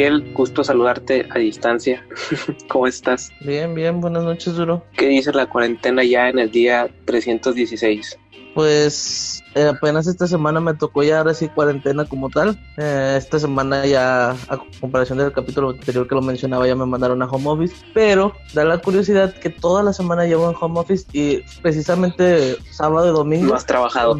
Miguel, gusto saludarte a distancia. ¿Cómo estás? Bien, bien, buenas noches, Duro. ¿Qué dice la cuarentena ya en el día 316? Pues eh, apenas esta semana me tocó ya ahora sí cuarentena como tal. Eh, esta semana ya, a comparación del capítulo anterior que lo mencionaba, ya me mandaron a home office. Pero da la curiosidad que toda la semana llevo en home office y precisamente sábado y domingo. No has trabajado.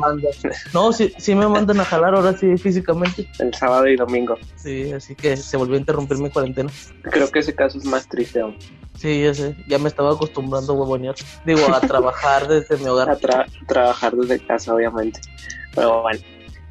No, sí, sí me mandan a jalar ahora sí físicamente. El sábado y domingo. Sí, así que se volvió a interrumpir mi cuarentena. Creo que ese caso es más triste aún. Sí, ya sé, ya me estaba acostumbrando a huevonear. Digo, a trabajar desde mi hogar. A trabajar desde casa, obviamente. Pero bueno,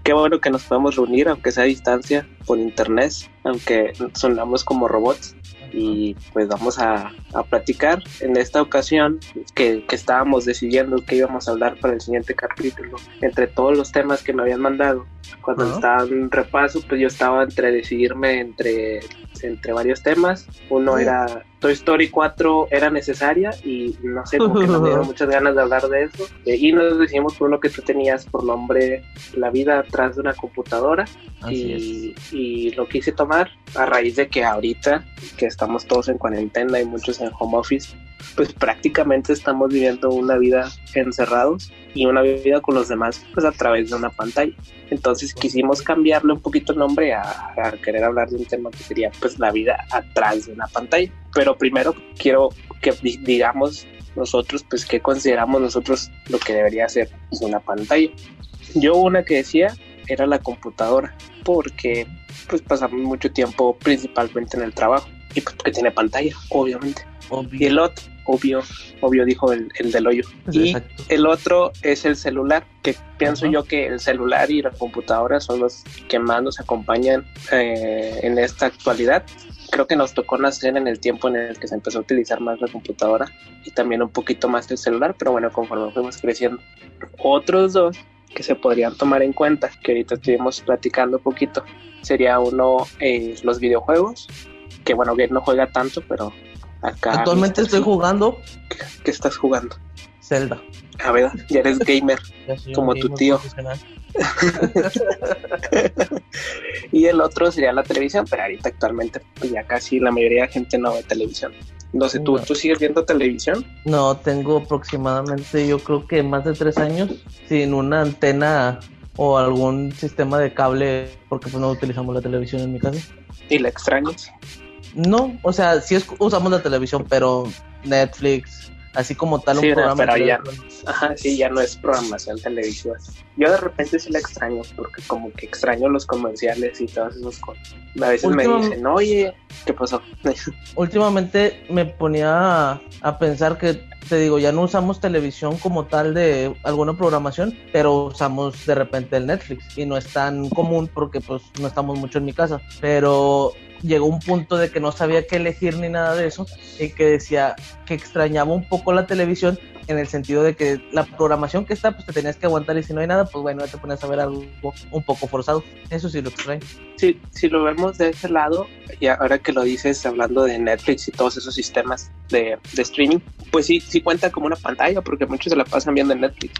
qué bueno que nos podemos reunir, aunque sea a distancia, por internet, aunque sonamos como robots. Y pues vamos a, a platicar en esta ocasión que, que, estábamos decidiendo que íbamos a hablar para el siguiente capítulo entre todos los temas que me habían mandado. Cuando estaba en repaso pues yo estaba entre decidirme entre entre varios temas. Uno era Toy Story 4 era necesaria y no sé, como que me dieron muchas ganas de hablar de eso. Eh, y nos decidimos por uno que tú tenías por nombre La vida atrás de una computadora. Y, y, lo quise tomar a raíz de que ahorita, que estamos todos en cuarentena y muchos en home office, pues prácticamente estamos viviendo una vida encerrados y una vida con los demás pues a través de una pantalla. Entonces quisimos cambiarle un poquito el nombre a, a, querer hablar de un tema que sería pues la vida atrás de una pantalla. Pero primero quiero que digamos nosotros pues qué consideramos nosotros lo que debería ser pues, una pantalla. Yo una que decía era la computadora porque pues pasamos mucho tiempo principalmente en el trabajo y pues que tiene pantalla, obviamente. Obvio. Y el otro, obvio, obvio dijo el, el del hoyo. Y el otro es el celular, que pienso yo que el celular y la computadora son los que más nos acompañan eh, en esta actualidad. Creo que nos tocó nacer en el tiempo en el que se empezó a utilizar más la computadora y también un poquito más el celular, pero bueno, conforme fuimos creciendo. Otros dos que se podrían tomar en cuenta, que ahorita estuvimos platicando un poquito, sería uno eh, los videojuegos, que bueno, que no juega tanto, pero acá... Actualmente estoy jugando. ¿Qué, estás jugando? Zelda. A ver, ya eres gamer, como tu tío. y el otro sería la televisión, pero ahorita actualmente pues ya casi la mayoría de la gente no ve televisión. No sé, ¿tú, ¿tú sigues viendo televisión? No, tengo aproximadamente yo creo que más de tres años sin una antena o algún sistema de cable porque pues no utilizamos la televisión en mi casa. ¿Y la extrañas? No, o sea, sí usamos la televisión, pero Netflix, así como tal un sí, programa. Pero ya, ajá, sí, ya no es programación televisiva. Yo de repente sí la extraño, porque como que extraño los comerciales y todas esas cosas. A veces me dicen, oye, ¿qué pasó? Últimamente me ponía a, a pensar que te digo, ya no usamos televisión como tal de alguna programación, pero usamos de repente el Netflix y no es tan común porque pues no estamos mucho en mi casa, pero llegó un punto de que no sabía qué elegir ni nada de eso y que decía que extrañaba un poco la televisión en el sentido de que la programación que está, pues te tenías que aguantar y si no hay nada, pues bueno, ya te pones a ver algo un poco forzado. Eso sí lo extraño. Sí, si lo vemos de ese lado, y ahora que lo dices hablando de Netflix y todos esos sistemas de, de streaming, pues sí, sí cuenta como una pantalla porque muchos se la pasan viendo en Netflix.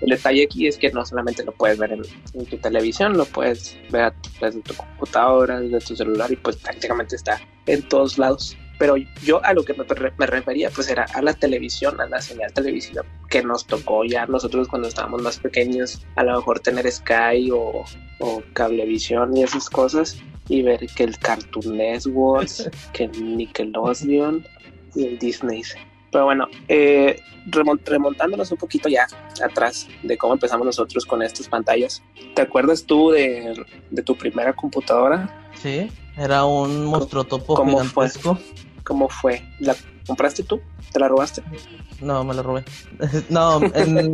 El detalle aquí es que no solamente lo puedes ver en, en tu televisión, lo puedes ver desde tu computadora, desde tu celular y pues prácticamente está en todos lados pero yo a lo que me, me, refería pues era a la televisión, a la señal televisiva que nos tocó ya nosotros cuando estábamos más pequeños, a lo mejor tener Sky o, o Cablevisión y esas cosas y ver que el Cartoon Network, que el Nickelodeon y el Disney. Pero bueno, eh, remontándonos un poquito ya atrás de cómo empezamos nosotros con estas pantallas, ¿te acuerdas tú de, de tu primera computadora? Sí, era un monstruo topo ¿Cómo gigantesco. Fue? ¿Cómo fue? ¿La compraste tú? ¿Te la robaste? No, me la robé. no, en,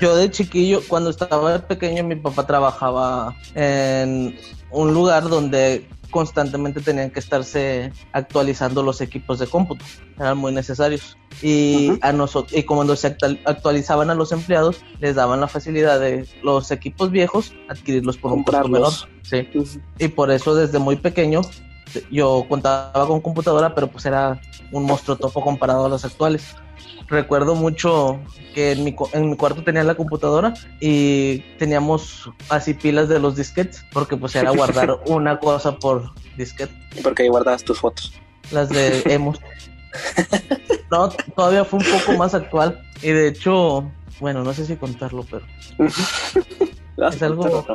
yo de chiquillo, cuando estaba pequeño, mi papá trabajaba en un lugar donde constantemente tenían que estarse actualizando los equipos de cómputo, eran muy necesarios. Y, uh -huh. a nosotros, y cuando se actualizaban a los empleados, les daban la facilidad de los equipos viejos adquirirlos por un costo menor. Sí. Uh -huh. Y por eso desde muy pequeño yo contaba con computadora, pero pues era un monstruo topo comparado a los actuales. recuerdo mucho que en mi, en mi cuarto tenía la computadora y teníamos así pilas de los disquetes, porque pues era guardar una cosa por disquete. Porque ahí guardabas tus fotos. Las de emos. no, todavía fue un poco más actual. Y de hecho, bueno, no sé si contarlo, pero. es algo.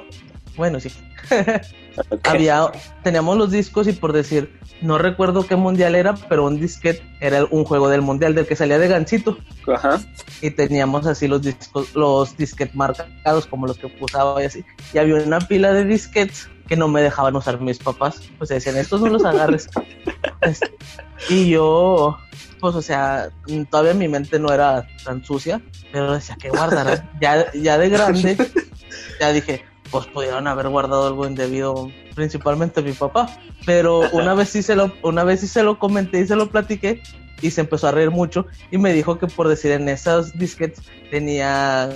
Bueno, sí. Había, teníamos los discos y por decir, no recuerdo qué mundial era, pero un disquete era un juego del mundial del que salía de Gancito. Ajá. Y teníamos así los discos, los disquetes marcados como los que usaba y así. Y había una pila de disquetes que no me dejaban usar mis papás. Pues decían, estos no los agarres. Este, y yo, pues, o sea, todavía mi mente no era tan sucia, pero decía que guardar. ya, ya de grande, ya dije, pues pudieron haber guardado algo indebido, principalmente mi papá. Pero una vez sí se lo, una vez sí se lo comenté y se lo platiqué y se empezó a reír mucho y me dijo que por decir en esas disquetes tenía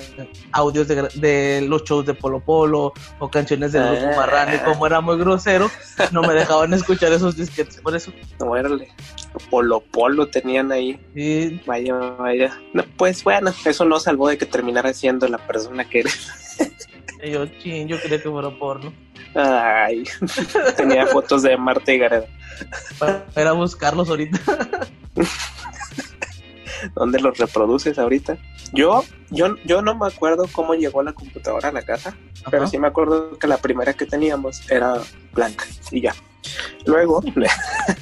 audios de, los shows de Polo Polo o canciones de ah. Marrano y como era muy grosero no me dejaban escuchar esos disquetes por eso no Polo Polo tenían ahí sí. vaya vaya no, pues bueno eso no salvó de que terminara siendo la persona que eres yo, ching, yo quería que fuera porno. Ay, tenía fotos de Marta y Gareda. Para, buscarlos ahorita. ¿Dónde los reproduces ahorita? Yo, yo, yo no me acuerdo cómo llegó la computadora a la casa, pero sí me acuerdo que la primera que teníamos era blanca y ya. Luego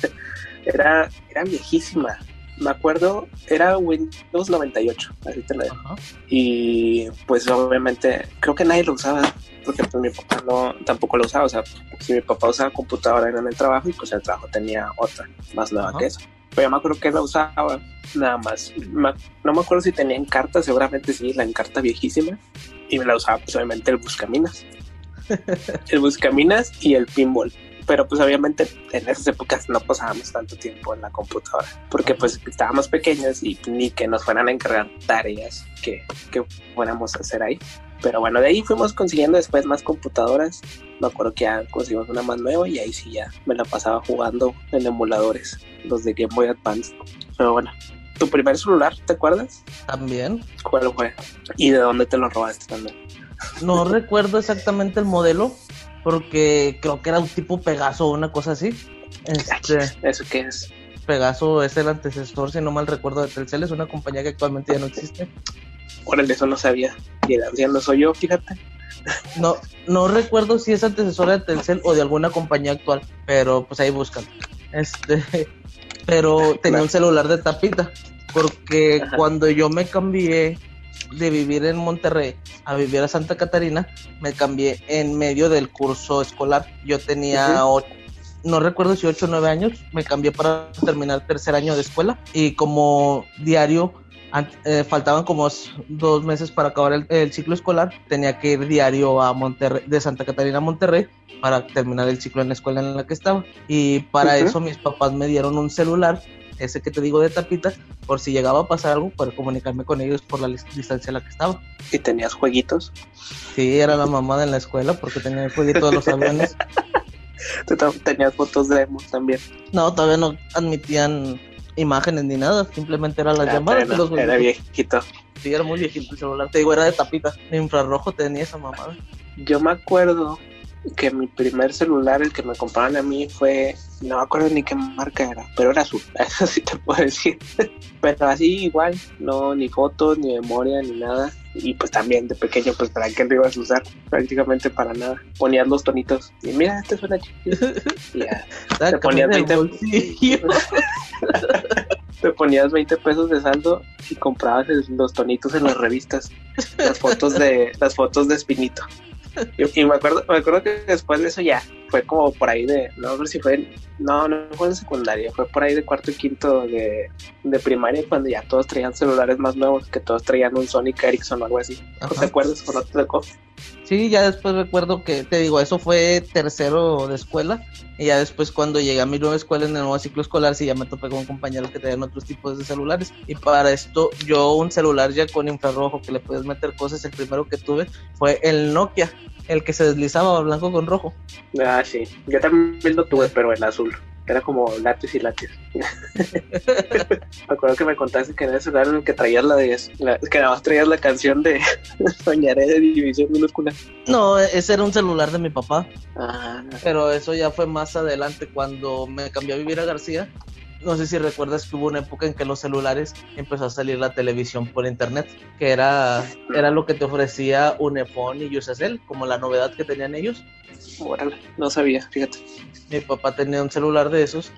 era, era viejísima me acuerdo, era Windows 98, así te lo digo. Y pues obviamente creo que nadie lo usaba, porque pues mi papá no, tampoco lo usaba. O sea, si mi papá usaba computadora en el trabajo y pues el trabajo tenía otra, más nueva que eso. Pero yo me acuerdo que la usaba nada más. no me acuerdo si tenía en carta, seguramente sí, la encarta viejísima. Y me la usaba pues obviamente el Buscaminas. el Buscaminas y el Pinball pero pues obviamente en esas épocas no pasábamos tanto tiempo en la computadora, porque pues estábamos pequeños y ni que nos fueran a encargar tareas que, que fuéramos a hacer ahí. Pero bueno, de ahí fuimos consiguiendo después más computadoras. Me acuerdo que ya conseguimos una más nueva y ahí sí ya me la pasaba jugando en emuladores, los de Game Boy Advance. Pero bueno, ¿tu primer celular, te acuerdas? También. ¿Cuál fue? ¿Y de dónde te lo robaste también? No recuerdo exactamente el modelo, porque creo que era un tipo Pegaso o una cosa así. Este, ¿Eso qué es? Pegaso es el antecesor, si no mal recuerdo, de Telcel, es una compañía que actualmente ya no existe. Órale, eso no sabía. Y el anciano soy yo, fíjate. No, no recuerdo si es antecesora de Telcel o de alguna compañía actual, pero pues ahí buscan. Este, pero tenía un celular de tapita, porque cuando yo me cambié de vivir en Monterrey a vivir a Santa Catarina, me cambié en medio del curso escolar. Yo tenía, no recuerdo si 8 o 9 años, me cambié para terminar tercer año de escuela y como diario eh, faltaban como dos meses para acabar el, ciclo escolar, tenía que ir diario a Monterrey, de Santa Catarina a Monterrey para terminar el ciclo en la escuela en la que estaba. Y para eso mis papás me dieron un celular ese que te digo de tapita, por si llegaba a pasar algo, para comunicarme con ellos por la distancia en la que estaba. ¿Y tenías jueguitos? Sí, era la mamada en la escuela porque tenía el jueguito de los aviones. ¿Tenías fotos de emo también? No, todavía no admitían imágenes ni nada, simplemente eran las ah, llamadas de los Era viejito. Sí, era muy viejito el celular, te digo, era de tapita, de infrarrojo tenía esa mamada. Yo me acuerdo que mi primer celular, el que me compraron a mí, fue, no me acuerdo ni qué marca era, pero era azul, eso sí te puedo decir. pero así igual, no, ni fotos, ni memoria, ni nada. Y pues también de pequeño, pues para qué lo ibas a usar, prácticamente para nada. Ponías los tonitos y mira, este suena chido. Ya, te ponías 20 te ponías 20 pesos de saldo y comprabas los tonitos en las revistas, las fotos de las fotos de Espinito. Y, me acuerdo, me acuerdo que después de eso ya fue como por ahí de, no sé si fue, no, no fue en secundaria, fue por ahí de cuarto y quinto de, de primaria cuando ya todos traían celulares más nuevos, que todos traían un Sonic Ericsson o algo así. ¿No te acuerdas o no te tocó? Sí, ya después recuerdo que, te digo, eso fue tercero de escuela. Y ya después cuando llegué a mi nueva escuela en el nuevo ciclo escolar, sí ya me topé con compañeros que tenían otros tipos de celulares. Y para esto, yo un celular ya con infrarrojo que le puedes meter cosas, el primero que tuve fue el Nokia, el que se deslizaba blanco con rojo. Ah, sí. Yo también lo tuve, pero en azul. era como lápiz y lápiz. me acuerdo que me contaste que en ese celular en el que traías la de la, que nada más traías la canción de Soñaré de división minúscula. No, ese era un celular de mi papá. Ah, Pero eso ya fue más adelante cuando me cambié a vivir a García. No sé si recuerdas que hubo una época en que los celulares empezó a salir la televisión por internet, que era, era lo que te ofrecía Unifone y Usacell, como la novedad que tenían ellos. órale, no sabía, fíjate. Mi papá tenía un celular de esos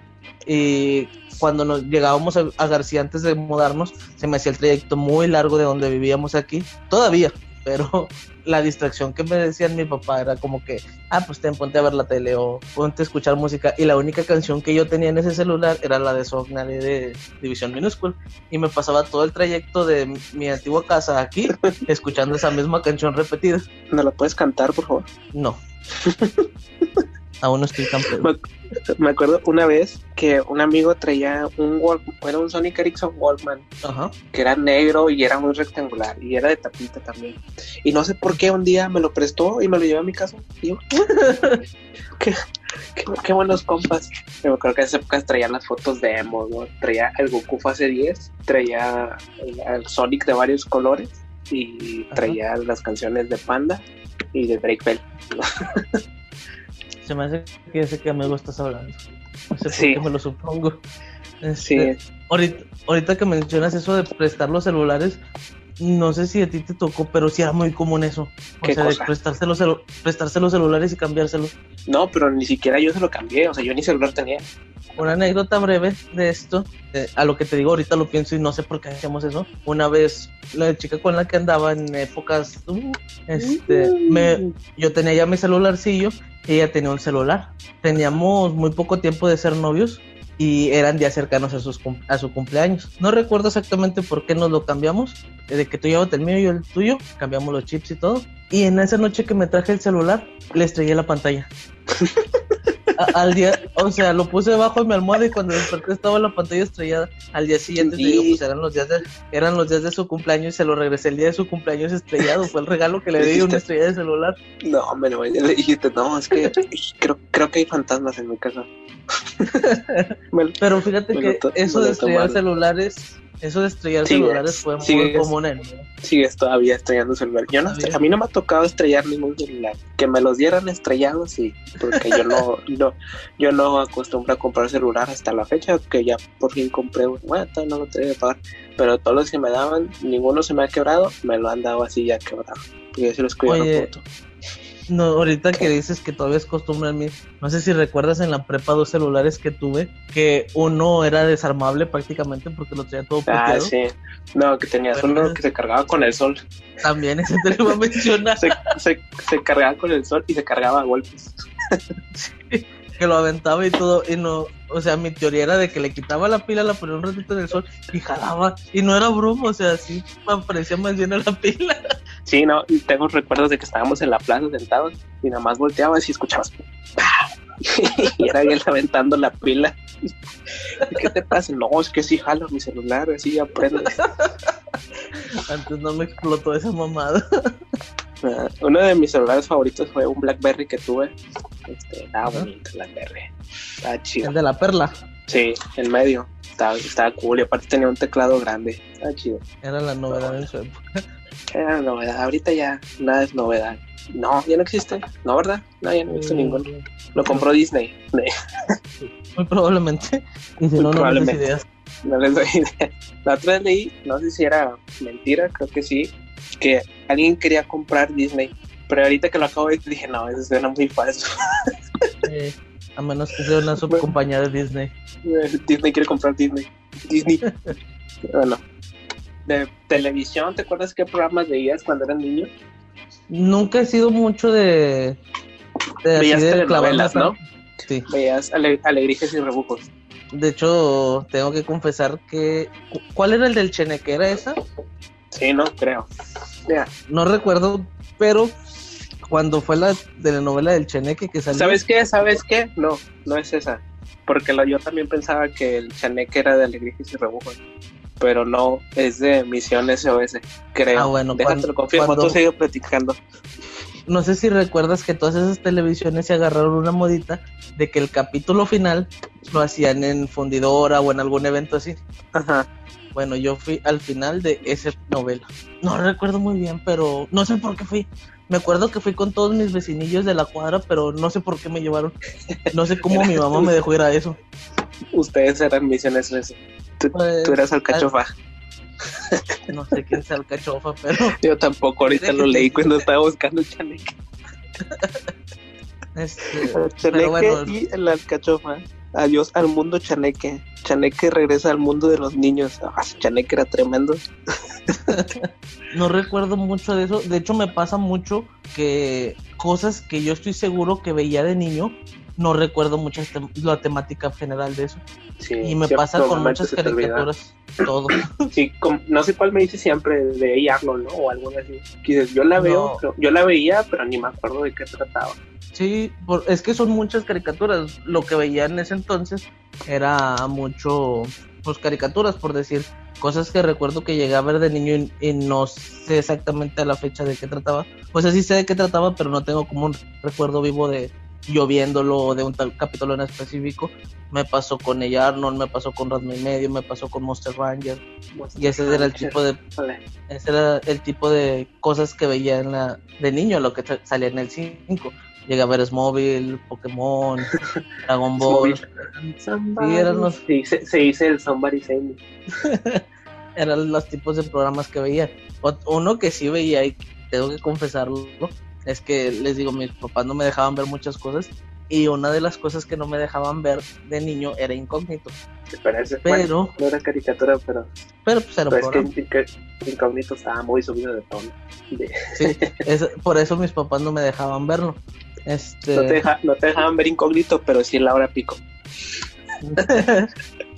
y cuando nos llegábamos a, a García antes de mudarnos, se me hacía el trayecto muy largo de donde vivíamos aquí, todavía, pero la distracción que me decían mi papá era como que, ah, pues ten, ponte a ver la tele o ponte a escuchar música. Y la única canción que yo tenía en ese celular era la de Sognare de División Minúscula. Y me pasaba todo el trayecto de mi- mi antigua casa aquí escuchando esa misma canción repetida. ¿No la puedes cantar, por favor? No. Aún no estoy pedo. Me, me acuerdo una vez que un amigo traía un Walkman, era un Sonic Ericsson Walkman, Ajá. que era negro y era muy rectangular y era de tapita también. Y no sé por qué un día me lo prestó y me lo llevé a mi casa. Y yo, qué, qué, qué buenos compas. Me acuerdo que en esas épocas traía las fotos de emo, ¿no? Traía el Goku fase 10, traía el, el Sonic de varios colores y Ajá. traía las canciones de Panda y de Drake Bell. Se me hace que ese que amigo estás hablando. No sé Sí. por qué me lo supongo. Sí, Este, ahorita, ahorita que mencionas eso de prestar los celulares, no sé si a ti te tocó, pero sí era muy común eso. O ¿Qué sea, cosa? de prestarse los, prestarse los celulares y cambiárselos. no, pero ni siquiera yo se lo cambié, o sea, yo ni celular tenía. Una anécdota breve de esto, eh, a lo que te digo ahorita lo pienso y no sé por qué hacíamos eso. Una vez, la chica con la que andaba en épocas, uh, este, me, yo tenía ya mi celularcillo y ella tenía un celular. Teníamos muy poco tiempo de ser novios y eran días cercanos a, sus, a su cumpleaños. No recuerdo exactamente por qué nos lo cambiamos, de que tú llevas el mío y el tuyo, cambiamos los chips y todo. Y en esa noche que me traje el celular, le estrellé la pantalla. A- al día, o sea, lo puse debajo de mi almohada y cuando desperté estaba la pantalla estrellada. Al día siguiente te digo, pues eran los días de, eran los días de su cumpleaños y se lo regresé el día de su cumpleaños estrellado. Fue el regalo que le di, una estrella de celular. No, me lo le dijiste, no, es que creo, creo que hay fantasmas en mi casa. Me Pero fíjate Me que eso de estrellar celulares, eso de estrellar celulares fue muy común en sigues todavía estrellando celular. Yo no, a mí no me ha tocado estrellar ningún celular. Que me los dieran estrellados, sí, porque yo no, no, yo no acostumbro a comprar celular hasta la fecha, que ya por fin compré uno. Bueno, no lo tengo que pagar, pero todos los que me daban, ninguno se me ha quebrado, me lo han dado así ya quebrado. Y yo sí los cuido Oye, foto. No, ahorita que dices que todavía es costumbre en mí, no sé si recuerdas en la prepa dos celulares que tuve, que uno era desarmable prácticamente porque lo traía todo Ah, puteado. sí. No, que tenías Bueno, uno que se cargaba con el sol. También ese te lo iba a mencionar, Se, se, se cargaba con el sol y se cargaba a golpes. que lo aventaba y todo, y no, o sea, mi teoría era de que le quitaba la pila, la ponía un ratito en el sol y jalaba, y no era broma, o sea, sí me parecía más llena la pila. Sí, no, y tengo recuerdos de que estábamos en la plaza sentados y nada más volteabas y escuchabas. y era él aventando la pila. ¿Y ¿Qué te pasa? No, es que sí jalo mi celular, así aprendes. Antes no me explotó esa mamada. Uno de mis celulares favoritos fue un Blackberry que tuve. Este, estaba bonito el Blackberry. Estaba chido. El de la perla, Sí, en medio. Estaba, estaba cool y aparte tenía un teclado grande. Estaba chido. era la novedad en su época. Era novedad. Ahorita ya nada es novedad. No, ya no existe. No, ¿verdad? No, ya no he visto ninguno. Lo compró Disney. Muy probablemente. Y si no, no me des Probablemente. ideas. No les doy idea. La otra vez leí, no sé si era mentira, creo que sí, que alguien quería comprar Disney. Pero ahorita que lo acabo de dije, no, eso suena muy falso. Eh, a menos que sea una subcompañía de Disney. Disney quiere comprar Disney. Disney. bueno. De televisión, ¿te acuerdas qué programas veías cuando eras niño? Nunca he sido mucho de. de Veías de telenovelas, ¿no? Sí. Veías ale- alegrijes y rebujos. De hecho, tengo que confesar que. cu- ¿Cuál era el del Cheneque? ¿Era esa? Sí, no, creo. No recuerdo, pero cuando fue la telenovela del Cheneque que salió. ¿Sabes qué? ¿Sabes qué? No, no es esa. Porque lo- yo también pensaba que el chaneque era de alegrijes y rebujos. Pero no, es de Misión SOS, creo. Ah, bueno, Déjate cuando- lo confirmo, cuando- tú sigue platicando. No sé si recuerdas que todas esas televisiones se agarraron una modita de que el capítulo final lo hacían en fundidora o en algún evento así. Ajá. Bueno, yo fui al final de esa novela. No recuerdo muy bien, pero no sé por qué fui. Me acuerdo que fui con todos mis vecinillos de la cuadra, pero no sé por qué me llevaron. No sé cómo mi mamá me dejó ir a eso. Ustedes eran misiones ese. Tú, Pues, tú eras alcachofa. No sé quién sea el cachofa, pero Yo tampoco, ahorita lo leí cuando estaba buscando Chaneque. este, Chaneque pero bueno, y el alcachofa. Adiós al mundo Chaneque. Chaneque regresa al mundo de los niños. Ah, Chaneque era tremendo. no recuerdo mucho de eso. De hecho, me pasa mucho que cosas que yo estoy seguro que veía de niño, no recuerdo mucho la temática general de eso. Sí, Y me pasa con muchas caricaturas, todo. Sí, com- no sé cuál me dice siempre de A. Arnold, ¿no? O alguna así. Que dices, yo la veo, No. yo la veía, pero ni me acuerdo de qué trataba. Sí, por- es que son muchas caricaturas. Lo que veía en ese entonces era mucho, pues caricaturas, por decir, cosas que recuerdo que llegué a ver de niño y, y no sé exactamente a la fecha de qué trataba. Pues así sé de qué trataba, pero no tengo como un recuerdo vivo de yo viéndolo de un tal capítulo en específico. Me pasó con ella Arnold, me pasó con Radma y Medio, me pasó con Monster Ranger. Y ese era el tipo de ese era el tipo de cosas que veía en la, de niño, lo que salía en el 5. Llegué a ver Smóvil, Pokémon, Dragon Ball. Somebody- eran los- Se dice, se dice el Somebody Save. Eran los tipos de programas que veía. Uno que sí veía y tengo que confesarlo, es que les digo, mis papás no me dejaban ver muchas cosas. Y una de las cosas que no me dejaban ver de niño era incógnito. Pero, ese- Pero- bueno, no era caricatura, pero, Pero pues era pero es programa. que, que Incógnito estaba muy subido de tono. De- Sí, es- por eso mis papás no me dejaban verlo. Este... no, te deja- no te dejaban ver Incógnito, pero sí en la hora pico.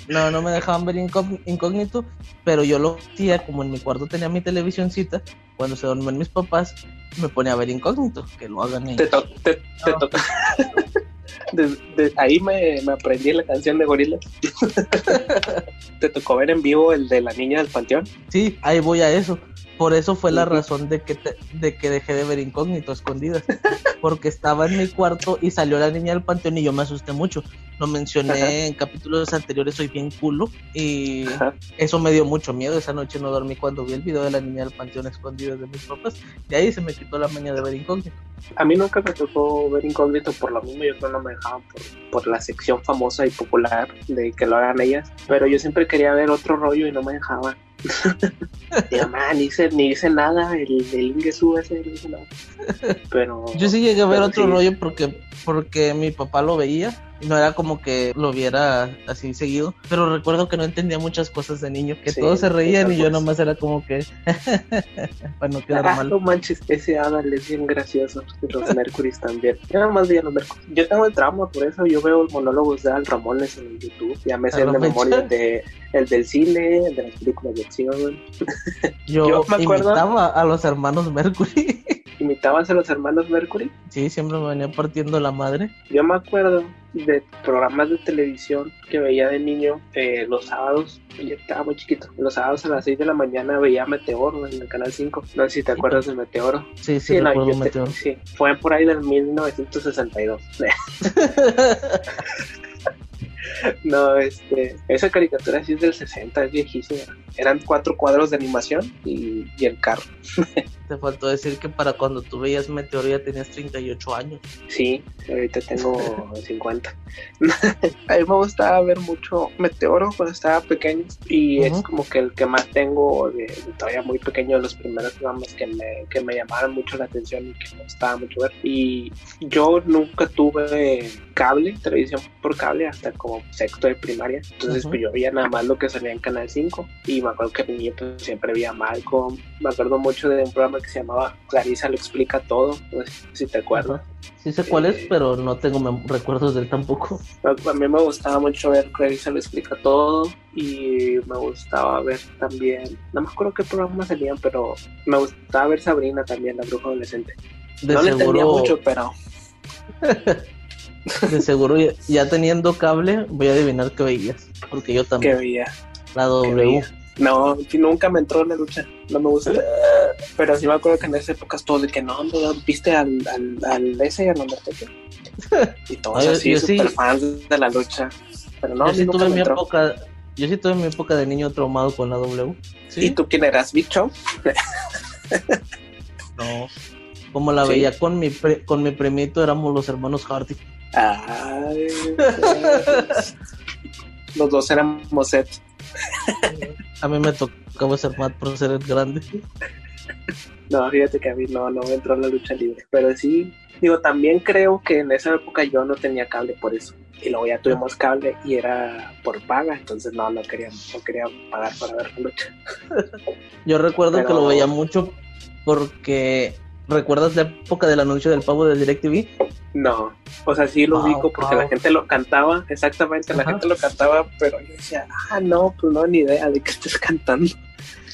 no, no me dejaban ver incógn- incógnito, pero yo lo hacía, como en mi cuarto tenía mi televisioncita, cuando se dormían mis papás, me ponía a ver incógnito, que lo hagan ellos. Te, to- te, te No. toca. Ahí me, me aprendí la canción de Gorilas. te tocó ver en vivo el de la niña del panteón. Sí, ahí voy a eso. Por eso fue la razón de que, te- de que dejé de ver incógnito escondidas. Porque estaba en mi cuarto y salió la niña del panteón y yo me asusté mucho. Lo mencioné Ajá. en capítulos anteriores, soy bien culo. Y Ajá. eso me dio mucho miedo. Esa noche no dormí cuando vi el video de la niña del panteón escondidas de mis papás. De ahí se me quitó la maña de ver incógnito. A mí nunca me tocó ver Incógnito por lo mismo, yo no me dejaban por, por la sección famosa y popular de que lo hagan ellas, pero yo siempre quería ver otro rollo y no me dejaban. Digo, man, ni hice, ni hice nada, el, el Ingesu ese no hice nada. Pero Yo sí llegué a ver otro sí. rollo porque, porque mi papá lo veía. No era como que lo viera así seguido, pero recuerdo que no entendía muchas cosas de niño, que Sí, todos se reían y yo nomás era como que para no quedar Ah, mal. no manches, ese Adal es bien gracioso. Los Mercurys también. Yo nada más veía los Mercurys. Yo tengo el trauma, por eso yo veo monólogos de Al Ramones en YouTube. Ya me sé de memoria de, el del cine, el de las películas de acción. Yo, yo me acuerdo- a los hermanos Mercury. Imitabas a los hermanos Mercury. sí, siempre me venía partiendo la madre. Yo me acuerdo de programas de televisión que veía de niño eh, los sábados. Yo estaba muy chiquito. Los sábados a las 6 de la mañana veía Meteoro en el canal 5. No sé si te acuerdas de Meteoro. Sí, sí, no, recuerdo yo te- Meteoro. sí, fue por ahí del 1962. No, este, esa caricatura sí es del 60, es viejísima. Eran cuatro cuadros de animación y, y el carro. Te faltó decir que para cuando tú veías Meteoro ya tenías 38 años. Sí, ahorita tengo 50. A mí me gustaba ver mucho Meteoro cuando estaba pequeño y Ujú. es como que el que más tengo de, de todavía muy pequeño de los primeros programas que me, que me llamaron mucho la atención y que me gustaba mucho ver. Y yo nunca tuve cable, televisión por cable hasta como sexto de primaria. Entonces Ujú. pues yo veía nada más lo que salía en Canal 5 y me acuerdo que de niño pues, siempre veía Malcolm. Me acuerdo mucho de un programa que se llamaba Clarisa lo explica todo. No sé si te acuerdas. Sí sé cuál es, Eh, pero no tengo recuerdos de él tampoco. A mí me gustaba mucho ver Clarissa lo explica todo y me gustaba ver también, no me acuerdo qué programas salían, pero me gustaba ver Sabrina también, la bruja adolescente. De no le entendía seguro, mucho, pero de seguro ya, ya teniendo cable, voy a adivinar qué veías. Porque yo también. veía. La W. No, nunca me entró en la lucha, no me gusta. Pero sí me acuerdo que en esas épocas todo de que no, no, viste al, al, al ese, al Undertaker. Y todos Ah, yo- así, super sí. fans de la lucha. Pero no, yo, sí tuve mi entró. época, yo sí tuve mi época de niño traumado con la W. ¿Y tú quién eras, bicho? No. Como la Sí. veía con mi, pri- con mi primito, éramos los hermanos Hardy. Ay. Los dos éramos set. A mí me tocaba ser Matt por ser el grande. No, fíjate que a mí no, no me entró la lucha libre. Pero sí, digo, también creo que en esa época yo no tenía cable por eso. Y luego ya tuvimos cable y era por paga, entonces no, no quería, no quería pagar para ver la lucha. Yo recuerdo Pero- que lo veía mucho porque. ¿Recuerdas la época del anuncio del pavo de DirecTV? No, o sea, sí lo Wow, ubico porque la gente lo cantaba, exactamente, la gente lo cantaba, pero yo decía, ah, no, pues no, ni idea de qué estás cantando.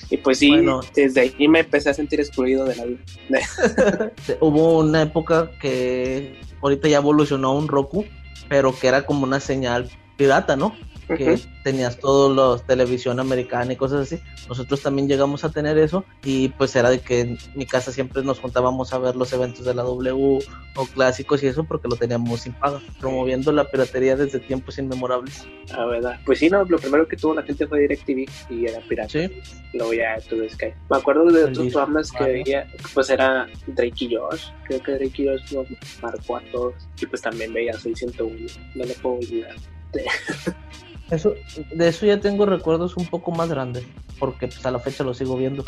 Y pues sí, Bueno. desde ahí me empecé a sentir excluido de la vida. Hubo una época que ahorita ya evolucionó a un Roku, pero que era como una señal pirata, ¿no? Que Ujú. tenías todos los televisión americana y cosas así. Nosotros también llegamos a tener eso y pues era de que en mi casa siempre nos juntábamos a ver los eventos de la W o clásicos y eso porque lo teníamos sin paga, promoviendo la piratería desde tiempos inmemorables. La verdad. Pues sí, no, lo primero que tuvo la gente fue DirecTV y era pirata. Sí, Luego ya tuve Sky. Me acuerdo de El otros programas que veía, pues era Drake y Josh. Creo que Drake y Josh nos marcó a todos. Y pues también veía 601. No lo puedo olvidar. eso, de eso ya tengo recuerdos un poco más grandes, porque pues a la fecha lo sigo viendo.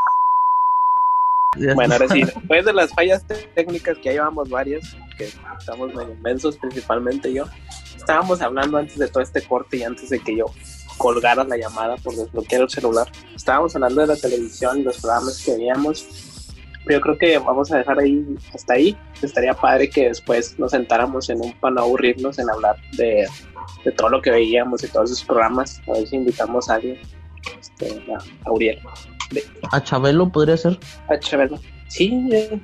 Bueno, ahora sí, después de las fallas técnicas que ya llevamos varias, que estamos medio inmensos, principalmente yo, estábamos hablando antes de todo este corte y antes de que yo colgara la llamada por desbloquear el celular. Estábamos hablando de la televisión y los programas que veíamos. Pero yo creo que vamos a dejar ahí hasta ahí. Estaría padre que después nos sentáramos en un para no aburrirnos en hablar de, de todo lo que veíamos y todos esos programas. A ver si invitamos a alguien. Este, a, a Uriel. A Chabelo podría ser. Ah, chévere. Sí, eh,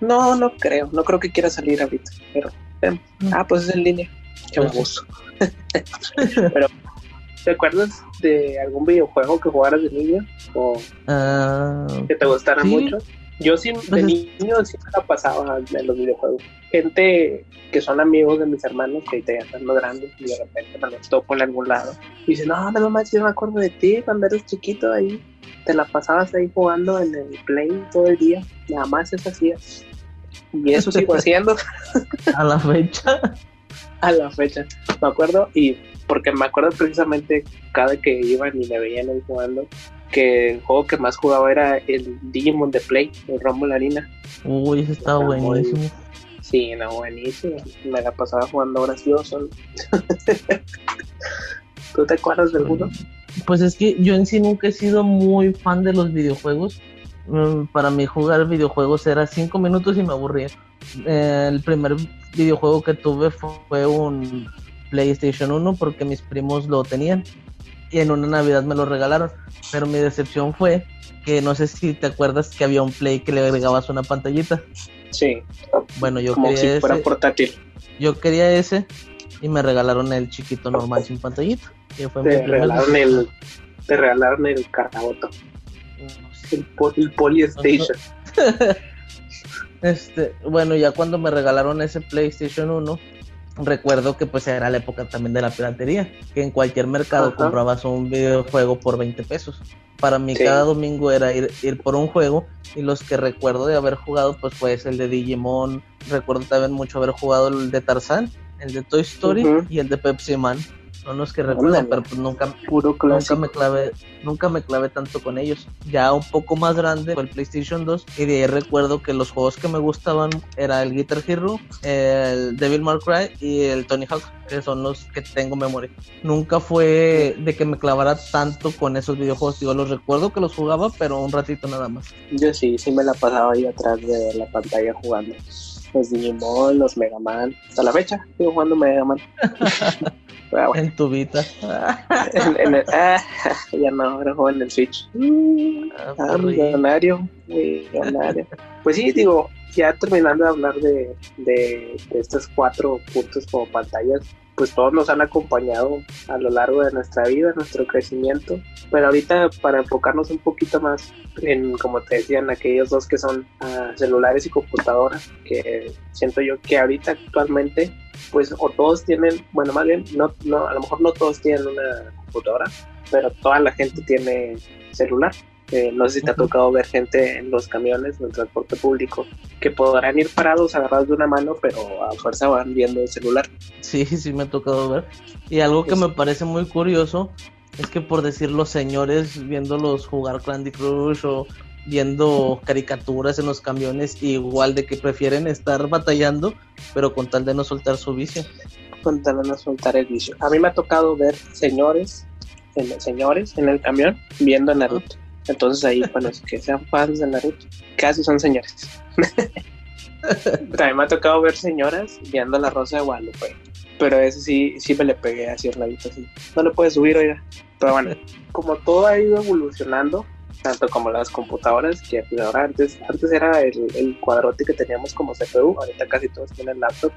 no, no creo. No creo que quiera salir ahorita. Pero, eh, ah, pues es en línea. Qué Pues sí. gusto. pero, ¿te acuerdas de algún videojuego que jugaras de niño? O Ah, que te gustara Sí. mucho? Yo sí, de niño me la pasaba en los videojuegos. Gente que son amigos de mis hermanos que ahorita ya están más grandes y de repente me los topo en algún lado. Y dicen, no, no más, yo me acuerdo de ti cuando eres chiquito ahí. Te la pasabas ahí jugando en el play todo el día. Nada más eso hacías. Y eso sigo haciendo a la fecha. a la fecha. Me acuerdo y porque me acuerdo precisamente cada que iban y me veían ahí jugando que el juego que más jugaba era el Digimon de Play, el Rumble Arena. Uy, ese estaba muy- buenísimo. Sí, no, buenísimo. Me la pasaba jugando horas yo solo. ¿Tú te acuerdas de alguno? Pues es que yo en sí nunca he sido muy fan de los videojuegos. Mm, Para mí jugar videojuegos era cinco minutos y me aburría. El primer videojuego que tuve fu- fue un PlayStation 1 porque mis primos lo tenían y en una Navidad me lo regalaron. Pero mi decepción fue que no sé si te acuerdas que había un Play que le agregabas una pantallita. Sí, Bueno, yo como quería si fuera ese, portátil. yo quería ese y me regalaron el chiquito normal sin pantallita. Que fue mi Te regalaron el, te regalaron el cargaboto, el, el Polystation. Este, bueno, ya cuando me regalaron ese PlayStation 1, recuerdo que pues era la época también de la piratería, que en cualquier mercado Ajá. comprabas un videojuego por 20 pesos. Para mí Sí. cada domingo era ir, ir por un juego y los que recuerdo de haber jugado pues fue el de Digimon, recuerdo también mucho haber jugado el de Tarzán, el de Toy Story y el de Pepsi Man. Son los que recuerdo, pero pues nunca, Puro nunca me clavé nunca me clavé tanto con ellos ya un poco más grande fue el PlayStation 2 y de ahí recuerdo que los juegos que me gustaban era el Guitar Hero el Devil May Cry y el Tony Hawk que son los que tengo memoria nunca fue de que me clavara tanto con esos videojuegos digo los recuerdo que los jugaba pero un ratito nada más Yo sí, sí me la pasaba ahí atrás de la pantalla jugando. Los Digimon, los Mega Man. Hasta la fecha sigo jugando Mega Man. Bueno, en tu vida en- en el- ah, ya no, ahora juego en el Switch. Ah, Ah, millonario, millonario. Pues sí, digo, ya terminando de hablar de, de, de estos cuatro puntos como pantallas, pues todos nos han acompañado a lo largo de nuestra vida, nuestro crecimiento. Pero ahorita para enfocarnos un poquito más en, como te decía, en aquellos dos que son ah, celulares y computadoras, que siento yo que ahorita actualmente pues o todos tienen, bueno, más bien, no, no, a lo mejor no todos tienen una computadora, pero toda la gente tiene celular. Eh, no sé si te ha tocado ver gente en los camiones, en el transporte público, que podrán ir parados agarrados de una mano, pero a fuerza van viendo el celular. Sí, sí me ha tocado ver. Y algo que me parece muy curioso es que por decir los señores viéndolos jugar Candy Crush o viendo caricaturas en los camiones, igual de que prefieren estar batallando, pero con tal de no soltar su vicio. Con tal de no soltar el vicio. A mí me ha tocado ver señores, señores en el camión viendo Naruto. Entonces ahí, para los que sean fans de Naruto, casi son señores. También me ha tocado ver señoras viendo la Rosa de Guadalupe. Pero ese sí, sí me le pegué así ladito así. No le puedes subir, oiga. Pero bueno, como todo ha ido evolucionando, tanto como las computadoras, que pues ahora antes, antes era el, el, cuadrote que teníamos como CPU, ahorita casi todos tienen laptop,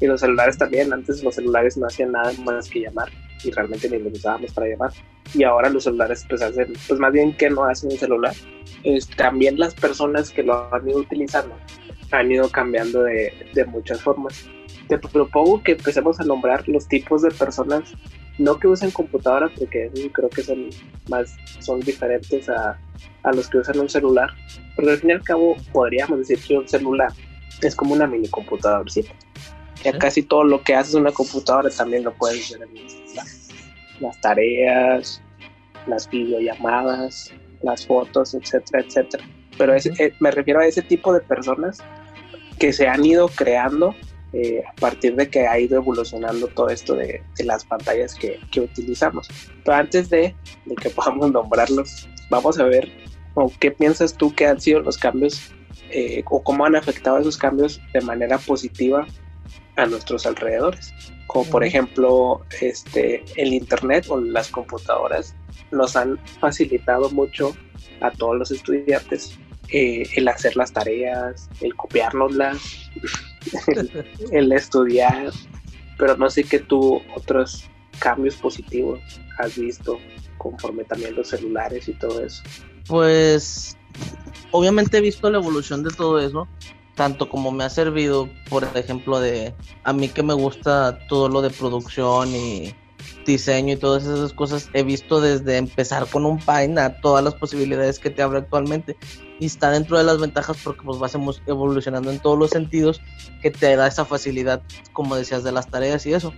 y los celulares también, antes los celulares no hacían nada más que llamar, y realmente ni los usábamos para llamar, y ahora los celulares pues hacen, pues más bien que no hacen un celular, es, también las personas que lo han ido utilizando han ido cambiando de, de muchas formas. Te propongo que empecemos a nombrar los tipos de personas no que usen computadora porque creo que son más son diferentes a, a, los que usan un celular pero al fin y al cabo podríamos decir que un celular es como una mini computadora ¿sí? ya casi todo lo que haces en una computadora también lo puedes hacer en las, las tareas las videollamadas las fotos etcétera etcétera. Pero es, eh, me refiero a ese tipo de personas que se han ido creando eh, a partir de que ha ido evolucionando todo esto de, de las pantallas que, que, utilizamos. Pero antes de, de, que podamos nombrarlos, vamos a ver o qué piensas tú que han sido los cambios eh, o cómo han afectado esos cambios de manera positiva a nuestros alrededores. Como por ejemplo, este, el Internet o las computadoras nos han facilitado mucho a todos los estudiantes eh, el hacer las tareas, el copiárnoslas, el, el, estudiar, pero no sé qué tú otros cambios positivos has visto conforme también los celulares y todo eso. Pues obviamente he visto la evolución de todo eso, tanto como me ha servido, por ejemplo, de a mí que me gusta todo lo de producción y diseño y todas esas cosas, he visto desde empezar con un Paint a todas las posibilidades que te abre actualmente. Y está dentro de las ventajas porque pues vas evolucionando en todos los sentidos que te da esa facilidad, como decías, de las tareas y eso.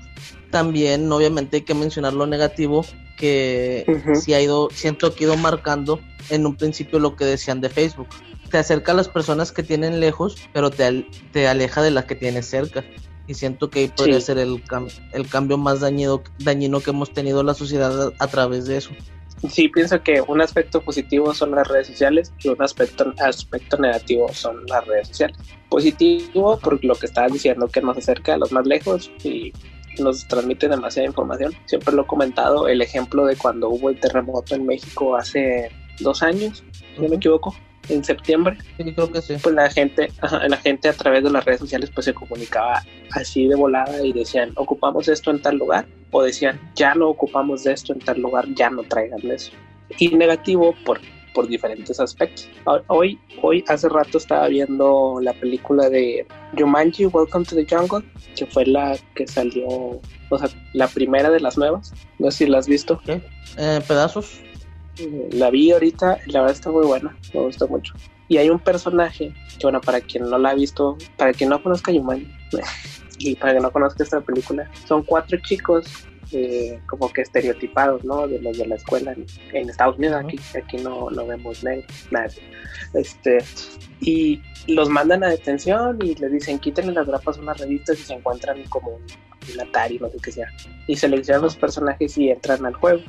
También, obviamente, hay que mencionar lo negativo que uh -huh. sí ha ido, siento que ha ido marcando en un principio lo que decían de Facebook. Te acerca a las personas que tienen lejos, pero te, te aleja de las que tienes cerca y siento que ahí podría sí. ser el, cam el cambio más dañino, dañino que hemos tenido la sociedad a, a, través de eso. Sí, pienso que un aspecto positivo son las redes sociales y un aspecto, aspecto negativo son las redes sociales. Positivo por lo que estabas diciendo, que nos acerca a los más lejos y nos transmite demasiada información. Siempre lo he comentado, el ejemplo de cuando hubo el terremoto en México hace dos años, si no me equivoco, en septiembre. Sí, creo que sí. Pues la gente, ajá, la gente a través de las redes sociales pues se comunicaba así de volada y decían, ocupamos esto en tal lugar, o decían, ya no ocupamos de esto en tal lugar, ya no traigan eso. Y negativo por, por diferentes aspectos. Hoy, hoy, hace rato estaba viendo la película de Jumanji, Welcome to the Jungle, que fue la que salió, o sea, la primera de las nuevas. No sé si la has visto. ¿Qué? Eh, pedazos la vi ahorita, la verdad está muy buena, me gustó mucho. Y hay un personaje que, bueno, para quien no la ha visto, para quien no conozca Yuman y para quien no conozca esta película, son cuatro chicos eh, como que estereotipados, ¿no? De los de la escuela en, en Estados Unidos, aquí, aquí no, no vemos nada. Este, y los mandan a detención y les dicen quítenle las grapas a unas revistas y se encuentran como un, un Atari, no sé qué sea. Y seleccionan los personajes y entran al juego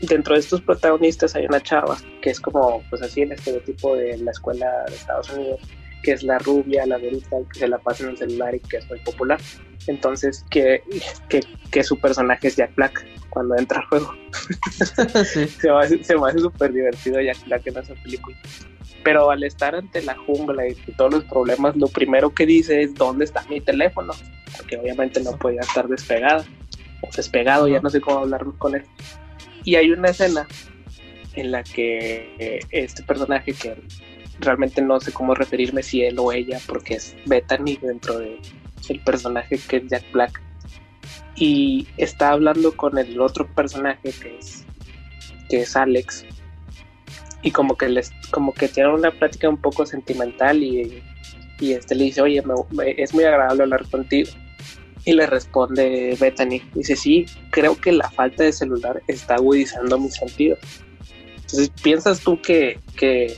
dentro de estos protagonistas hay una chava que es como, pues así, el estereotipo de la escuela de Estados Unidos, que es la rubia, la verita, que se la pasa en el celular y que es muy popular. Entonces, que, que, que su personaje es Jack Black cuando entra al juego. sí. se, me hace, se me hace súper divertido Jack Black en esa película. Pero al estar ante la jungla y todos los problemas, lo primero que dice es: ¿dónde está mi teléfono? Porque obviamente no podía estar despegada o despegado, ya no sé cómo hablar con él. Y hay una escena en la que este personaje que realmente no sé cómo referirme si él o ella porque es Bethany dentro de el personaje que es Jack Black y está hablando con el otro personaje que es que es Alex y como que les como que tienen una plática un poco sentimental y, y este le dice oye es muy agradable hablar contigo y le responde Bethany dice sí creo que la falta de celular está agudizando mis sentidos entonces piensas tú que, que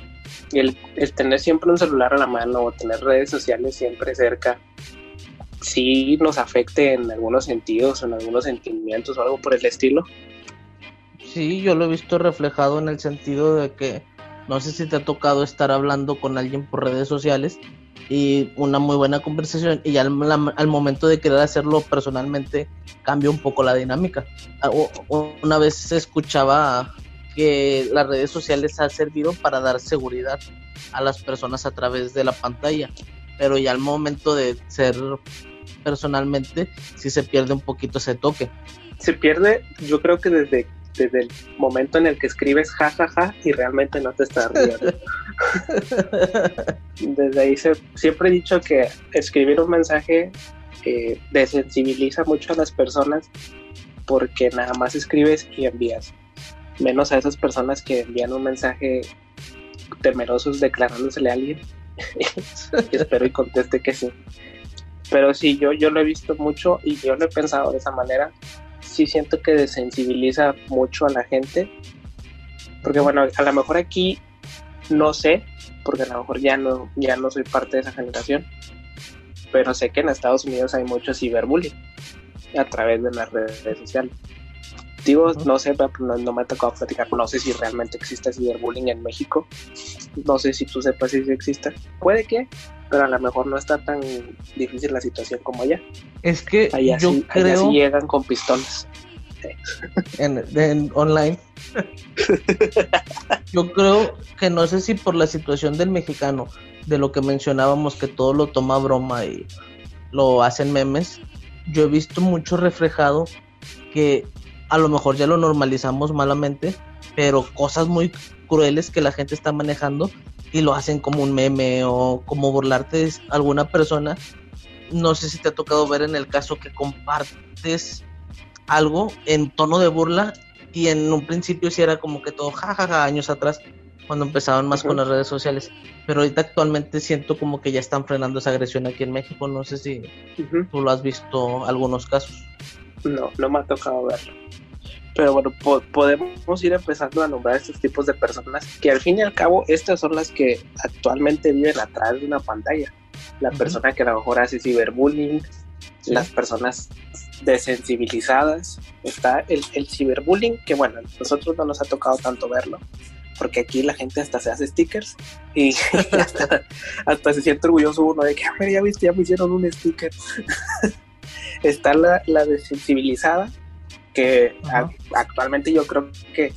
el, el tener siempre un celular a la mano o tener redes sociales siempre cerca sí nos afecte en algunos sentidos, en algunos sentimientos o algo por el estilo. Sí, yo lo he visto reflejado en el sentido de que no sé si te ha tocado estar hablando con alguien por redes sociales y una muy buena conversación y al, al momento de querer hacerlo personalmente cambia un poco la dinámica. Ah, una vez escuchaba que las redes sociales han servido para dar seguridad a las personas a través de la pantalla, pero ya al momento de ser personalmente sí se pierde un poquito ese toque. Se pierde, yo creo que desde, desde el momento en el que escribes jajaja y realmente no te estás riendo. desde ahí se, siempre he dicho que escribir un mensaje eh, desensibiliza mucho a las personas porque nada más escribes y envías. Menos a esas personas que envían un mensaje temerosos declarándosele a alguien. Espero y conteste que sí. Pero sí, yo, yo lo he visto mucho y yo lo he pensado de esa manera. Sí siento que desensibiliza mucho a la gente. Porque bueno, a lo mejor aquí no sé, porque a lo mejor ya no, ya no soy parte de esa generación. Pero sé que en Estados Unidos hay mucho ciberbullying a través de las redes sociales. Digo, no sé, no, no, me ha tocado platicar, no sé si realmente existe ciberbullying en México. No sé si tú sepas si existe. Puede que, pero a lo mejor no está tan difícil la situación como allá. Es que allá, yo sí, creo allá sí llegan con pistolas. En, en online. yo creo que no sé si por la situación del mexicano, de lo que mencionábamos, que todo lo toma broma y lo hacen memes, yo he visto mucho reflejado que a lo mejor ya lo normalizamos malamente, pero cosas muy crueles que la gente está manejando y lo hacen como un meme o como burlarte de alguna persona. No sé si te ha tocado ver en el caso que compartes algo en tono de burla y en un principio sí era como que todo jajaja años atrás cuando empezaban más con las redes sociales. Pero ahorita actualmente siento como que ya están frenando esa agresión aquí en México. No sé si uh -huh. tú lo has visto algunos casos. No no me ha tocado verlo pero bueno, po podemos ir empezando a nombrar estos tipos de personas que al fin y al cabo estas son las que actualmente viven atrás de una pantalla. La uh -huh. persona que a lo mejor hace ciberbullying, sí. las personas desensibilizadas, está el, el, ciberbullying, que bueno, a nosotros no nos ha tocado tanto verlo, porque aquí la gente hasta se hace stickers y hasta, hasta se siente orgulloso uno de que, ah, ya viste, ya me hicieron un sticker. está la, la desensibilizada, que a, actualmente yo creo que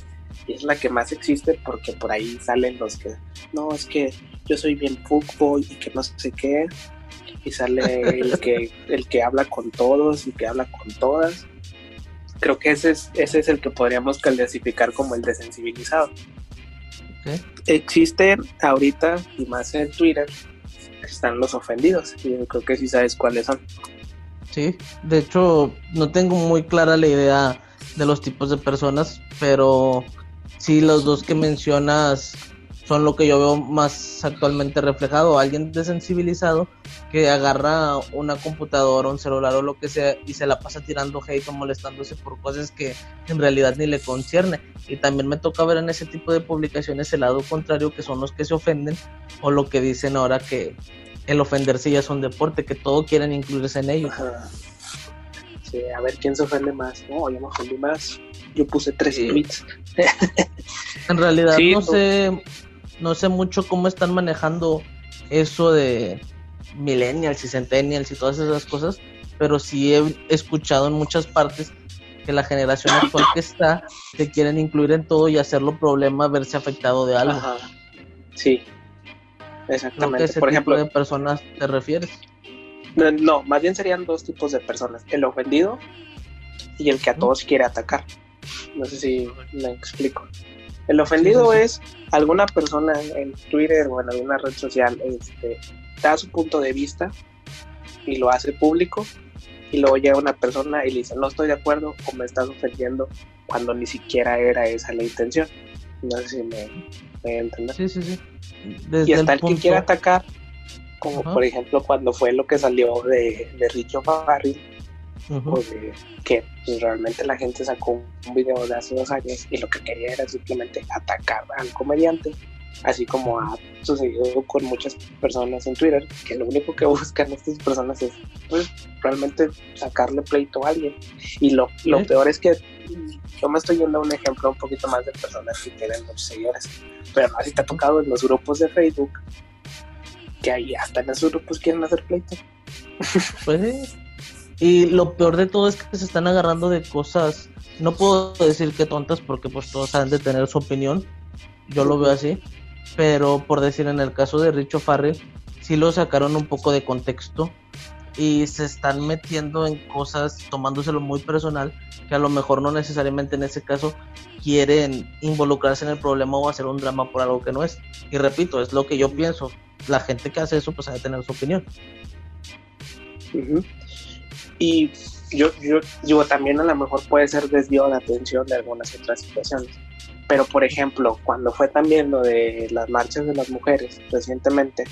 es la que más existe porque por ahí salen los que no es que yo soy bien fútbol y que no sé qué y sale el que el que habla con todos y que habla con todas. Creo que ese es ese es el que podríamos clasificar como el desensibilizado. Okay. existen ahorita y más en Twitter están los ofendidos y yo creo que sí sabes cuáles son Sí, de hecho no tengo muy clara la idea de los tipos de personas, pero sí los dos que mencionas son lo que yo veo más actualmente reflejado, alguien desensibilizado que agarra una computadora, un celular o lo que sea y se la pasa tirando hate o molestándose por cosas que en realidad ni le concierne. Y también me toca ver en ese tipo de publicaciones el lado contrario, que son los que se ofenden o lo que dicen ahora que el ofenderse ya es un deporte, que todo quieren incluirse en ello. Ajá. Sí, a ver quién se ofende más. No, yo me ofendí más. Yo puse tres sí. tweets. en realidad sí, no tú... sé, no sé mucho cómo están manejando eso de millennials y centennials y todas esas cosas, pero sí he escuchado en muchas partes que la generación actual que está te quieren incluir en todo y hacerlo problema verse afectado de algo. Ajá. Sí, Exactamente. ese Por tipo ejemplo, de personas te refieres? No, más bien serían dos tipos de personas: el ofendido y el que a todos quiere atacar. No sé si me explico. El ofendido sí, sí, sí. es alguna persona en Twitter o en alguna red social este, da su punto de vista y lo hace público y luego llega una persona y le dice, no estoy de acuerdo o me estás ofendiendo cuando ni siquiera era esa la intención. No sé si me, me entiendes. Sí, sí, sí. y hasta el, que quiere atacar, como por ejemplo cuando fue lo que salió de, de Richo Farrell, que pues, realmente la gente sacó un video de hace dos años y lo que quería era simplemente atacar al comediante así como ha sucedido con muchas personas en Twitter, que lo único que buscan estas personas es pues, realmente sacarle pleito a alguien. Y lo, lo peor es que yo me estoy yendo a un ejemplo un poquito más de personas que tienen muchos seguidores, pero así te ha tocado en los grupos de Facebook, que ahí hasta en esos grupos quieren hacer pleito. Pues Y lo peor de todo es que se están agarrando de cosas, no puedo decir que tontas porque pues todos han de tener su opinión, yo lo veo así, pero por decir en el caso de Richo Farrell, sí lo sacaron un poco de contexto y se están metiendo en cosas, tomándoselo muy personal, que a lo mejor no necesariamente en ese caso quieren involucrarse en el problema o hacer un drama por algo que no es. Y repito, es lo que yo pienso. La gente que hace eso pues ha de tener su opinión. Y yo, yo digo, también a lo mejor puede ser desvío de atención de algunas otras situaciones. Pero, por ejemplo, cuando fue también lo de las marchas de las mujeres recientemente,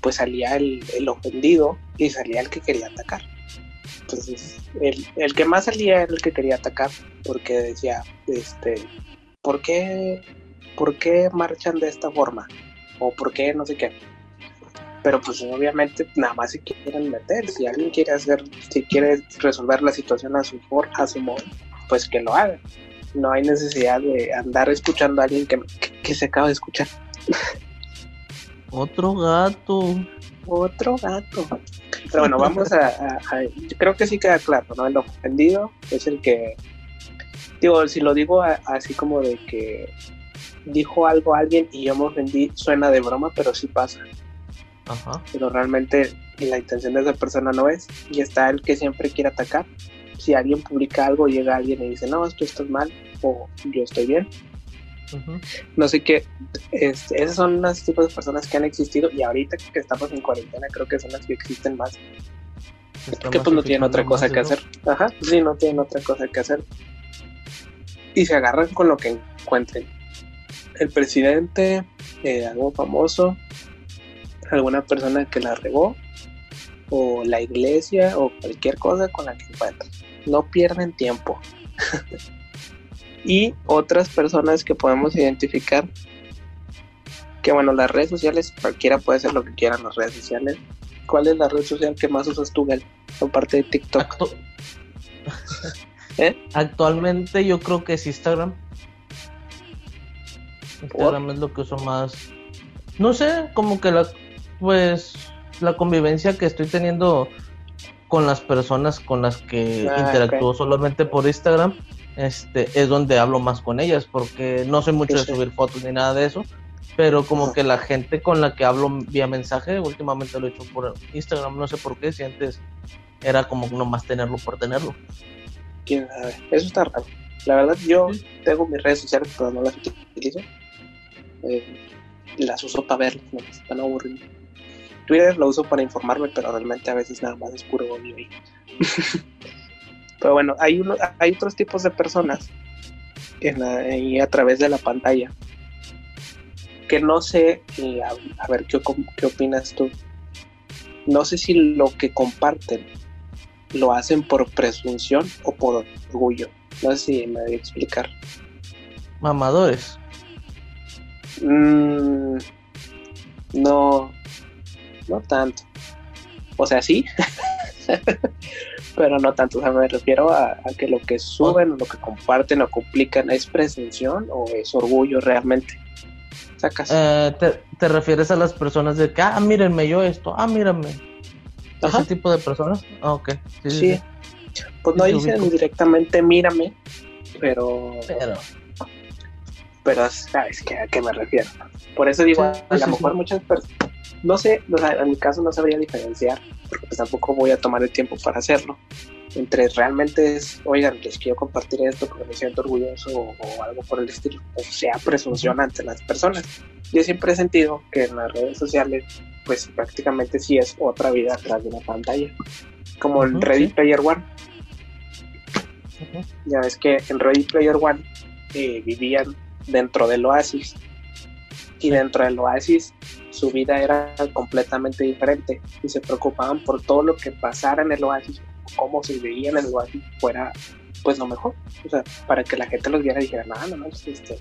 pues salía el, ofendido y salía el que quería atacar. Entonces, el, el, que más salía era el que quería atacar, porque decía, este, ¿por qué, ¿por qué marchan de esta forma? O ¿por qué no sé qué? Pero pues obviamente nada más se quieren meter. Si alguien quiere hacer, si quiere resolver la situación a su, a su modo, pues que lo haga no hay necesidad de andar escuchando a alguien que, se acaba de escuchar. Otro gato. Otro gato. Pero bueno, vamos a, Yo creo que sí queda claro, ¿no? El ofendido es el que. Digo, si lo digo así como de que dijo algo a alguien y yo me ofendí, suena de broma, pero sí pasa. Ajá. Pero realmente la intención de esa persona no es. Y está el que siempre quiere atacar si alguien publica algo, llega alguien y dice, no, esto estás mal o yo estoy bien. No sé qué, este, esas son las tipos de personas que han existido y ahorita que estamos en cuarentena creo que son las que existen más. que pues no tienen otra cosa que hacer. Ajá, sí, no tienen otra cosa que hacer. Y se agarran con lo que encuentren. El presidente, eh, algo famoso, alguna persona que la regó, o la iglesia, o cualquier cosa con la que encuentren no pierden tiempo. y otras personas que podemos identificar, que bueno, las redes sociales, cualquiera puede hacer lo que quiera en las redes sociales. ¿Cuál es la red social que más usas tú, Gal? Aparte de TikTok. ¿Eh? Actualmente yo creo que es Instagram. Instagram es lo que uso más. No sé, como que la pues la convivencia que estoy teniendo con las personas con las que ah, interactúo solamente por Instagram, este, es donde hablo más con ellas, porque no soy mucho de subir fotos ni nada de eso, pero como que la gente con la que hablo vía mensaje, últimamente lo he hecho por Instagram, no sé por qué, si antes era como nomás tenerlo por tenerlo. ¿Quién sabe? Eso está raro. La verdad, yo tengo mis redes sociales, pero no las utilizo. Eh, las uso para verlas, no, están aburridas. Twitter lo uso para informarme, pero realmente a veces nada más es puro ahí. pero bueno, hay, uno, hay otros tipos de personas en a través de la pantalla que no sé, eh, a, ver ¿qué, qué opinas tú. No sé si lo que comparten lo hacen por presunción o por orgullo. No sé si me voy a explicar. Mamadores. Mm, no, no tanto. O sea, sí, pero no tanto. O sea, me refiero a, que lo que suben o lo que comparten o complican es presunción o es orgullo realmente. ¿Sacas? Eh, te, refieres a las personas de que, ah, mírenme yo esto, ah, mírame. Ese tipo de personas. Ah, ok. Sí. Pues no dicen directamente mírame, pero. Pero. Pero sabes que, a qué me refiero. Por eso digo, a lo mejor muchas personas no sé, en mi caso no sabría diferenciar, porque pues tampoco voy a tomar el tiempo para hacerlo. Entre realmente es, oigan, les quiero compartir esto porque me siento orgulloso o, algo por el estilo, o sea, presunción ante las personas. Yo siempre he sentido que en las redes sociales, pues prácticamente sí es otra vida atrás de una pantalla. como el Ready Player One. Ya ves que en Ready Player One eh, vivían dentro del oasis y dentro del oasis su vida era completamente diferente y se preocupaban por todo lo que pasara en el oasis, cómo se veía en el oasis fuera pues lo mejor, o sea, para que la gente los viera y dijera, no, no, no, este,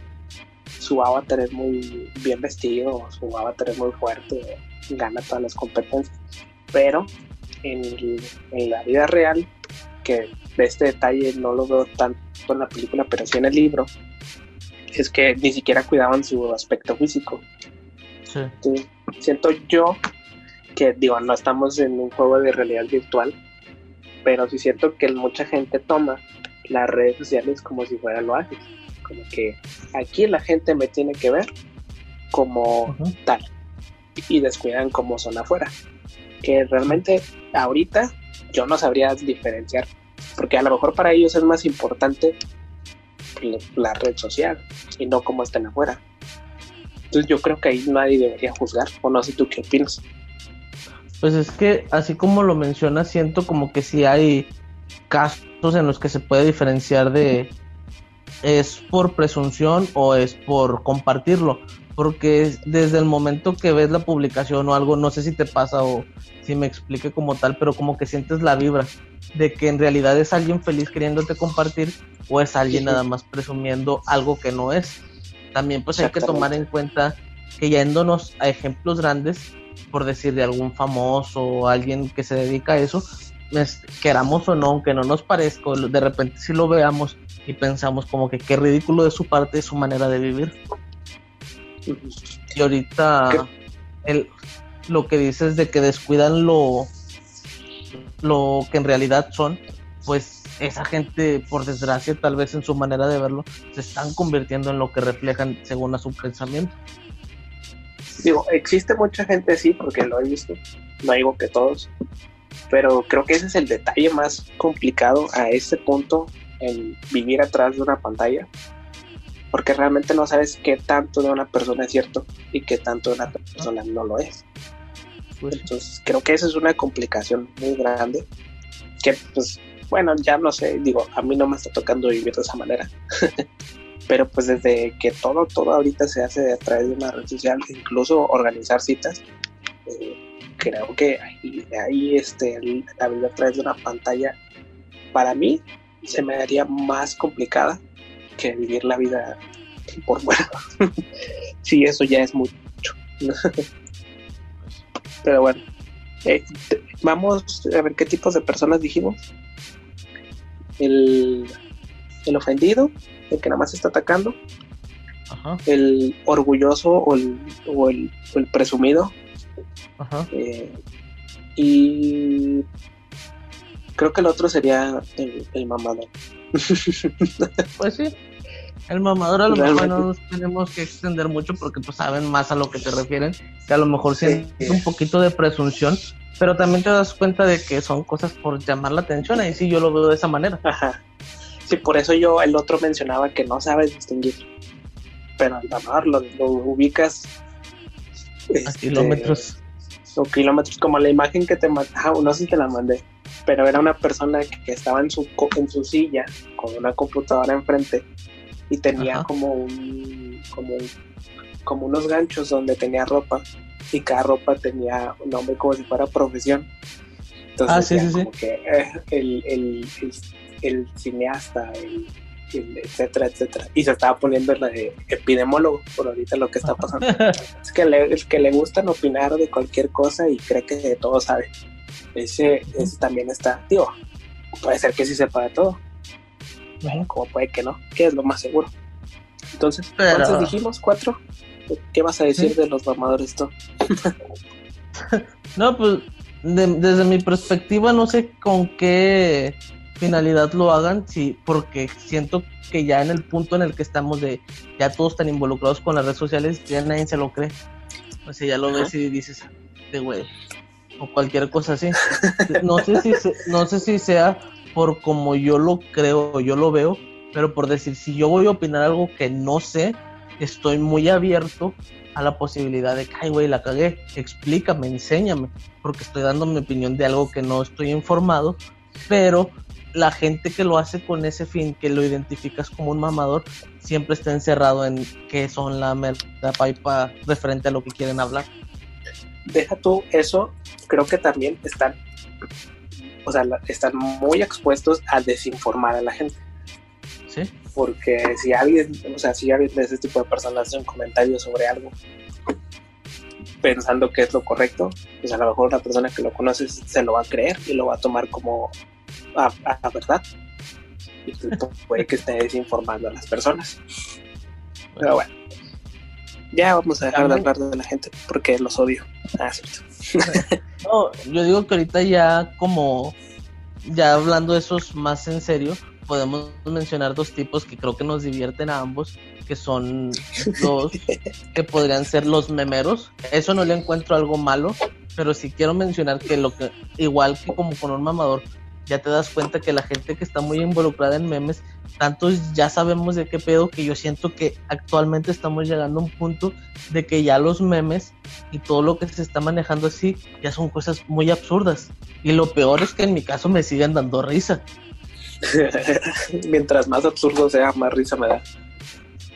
su avatar es muy bien vestido, su avatar es muy fuerte, gana todas las competencias, pero en, en la vida real, que este detalle no lo veo tanto en la película, pero sí en el libro, es que ni siquiera cuidaban su aspecto físico. siento yo que, digo, no estamos en un juego de realidad virtual, pero sí siento que mucha gente toma las redes sociales como si fuera lo hace. Como que aquí la gente me tiene que ver como tal y descuidan como son afuera. Que realmente ahorita yo no sabría diferenciar, porque a lo mejor para ellos es más importante la red social y no como estén afuera. Entonces yo creo que ahí nadie debería juzgar, o no sé tú qué opinas. Pues es que así como lo mencionas, siento como que si hay casos en los que se puede diferenciar de es por presunción o es por compartirlo. Porque desde el momento que ves la publicación o algo, no sé si te pasa o si me explique como tal, pero como que sientes la vibra de que en realidad es alguien feliz queriéndote compartir o es alguien nada más presumiendo algo que no es. También pues hay que tomar en cuenta que yéndonos a ejemplos grandes, por decir de algún famoso o alguien que se dedica a eso, queramos o no, aunque no nos parezca, de repente si lo veamos y pensamos como que qué ridículo de su parte su manera de vivir. Y ahorita el, lo que dices de que descuidan lo, lo que en realidad son, pues esa gente, por desgracia, tal vez en su manera de verlo, se están convirtiendo en lo que reflejan según a su pensamiento. Digo, existe mucha gente así, porque lo he visto, no digo que todos, pero creo que ese es el detalle más complicado a este punto en vivir atrás de una pantalla, porque realmente no sabes qué tanto de una persona es cierto y qué tanto de una persona no lo es. Pues Entonces creo que esa es una complicación muy grande que pues bueno, ya no sé, digo, a mí no me está tocando vivir de esa manera. Pero pues desde que todo, todo ahorita se hace a través de una red social, incluso organizar citas, eh, creo que ahí, este, la vida a través de una pantalla, para mí, se me haría más complicada que vivir la vida por fuera. sí, eso ya es mucho. Pero bueno, eh, vamos a ver qué tipos de personas dijimos. El, el ofendido, el que nada más está atacando. El orgulloso o el, o el presumido, Ajá. Eh, y creo que el otro sería el, mamador. pues sí. El mamador a lo mejor no nos tenemos que extender mucho porque pues saben más a lo que te refieren, que a lo mejor sientes un poquito de presunción, pero también te das cuenta de que son cosas por llamar la atención, ahí sí yo lo veo de esa manera. Ajá. Sí, por eso yo el otro mencionaba que no sabes distinguir, pero el mamador lo, ubicas a este, kilómetros o kilómetros, como la imagen que te ah, no sé si te la mandé, pero era una persona que, estaba en su, en su silla con una computadora enfrente y tenía como un, como como unos ganchos donde tenía ropa y cada ropa tenía un nombre como si fuera profesión. Entonces, ah, sí, sí, Que, eh, el, el, el, cineasta, el, etcétera, etcétera. Y se estaba poniendo la de epidemólogo por ahorita lo que está pasando. es que le, es que le gustan opinar de cualquier cosa y cree que todo sabe. Ese, ese también está, digo, puede ser que sí sepa de todo. Como puede que no, que es lo más seguro. Entonces, ¿cuántos dijimos? ¿Cuatro? ¿Qué vas a decir de los mamadores tú? no, pues desde mi perspectiva no sé con qué finalidad lo hagan, sí, porque siento que ya en el punto en el que estamos de ya todos están involucrados con las redes sociales, ya nadie se lo cree. O sea, ya lo ves y dices, de güey, o cualquier cosa así. No sé si no sé si sea por como yo lo creo, yo lo veo, pero por decir, si yo voy a opinar algo que no sé, estoy muy abierto a la posibilidad de que, ay, güey, la cagué, explícame, enséñame, porque estoy dando mi opinión de algo que no estoy informado, pero la gente que lo hace con ese fin, que lo identificas como un mamador, siempre está encerrado en qué son la merda paipa referente a lo que quieren hablar. Deja tú eso, creo que también están, o sea, están muy expuestos a desinformar a la gente. Sí. Porque si alguien, o sea, si alguien de ese tipo de personas hace un comentario sobre algo pensando que es lo correcto, pues a lo mejor una persona que lo conoce se lo va a creer y lo va a tomar como a, a verdad. Y pues, puede que esté desinformando a las personas. Pero bueno, ya vamos a dejar de hablar de la gente porque los odio. Ah, no, yo digo que ahorita ya como ya hablando de esos más en serio, podemos mencionar dos tipos que creo que nos divierten a ambos, que son los que podrían ser los memeros. Eso no le encuentro algo malo, pero sí quiero mencionar que lo que igual que como con un mamador, ya te das cuenta que la gente que está muy involucrada en memes, tantos ya sabemos de qué pedo que yo siento que actualmente estamos llegando a un punto de que ya los memes y todo lo que se está manejando así ya son cosas muy absurdas. Y lo peor es que en mi caso me siguen dando risa. Mientras más absurdo sea, más risa me da.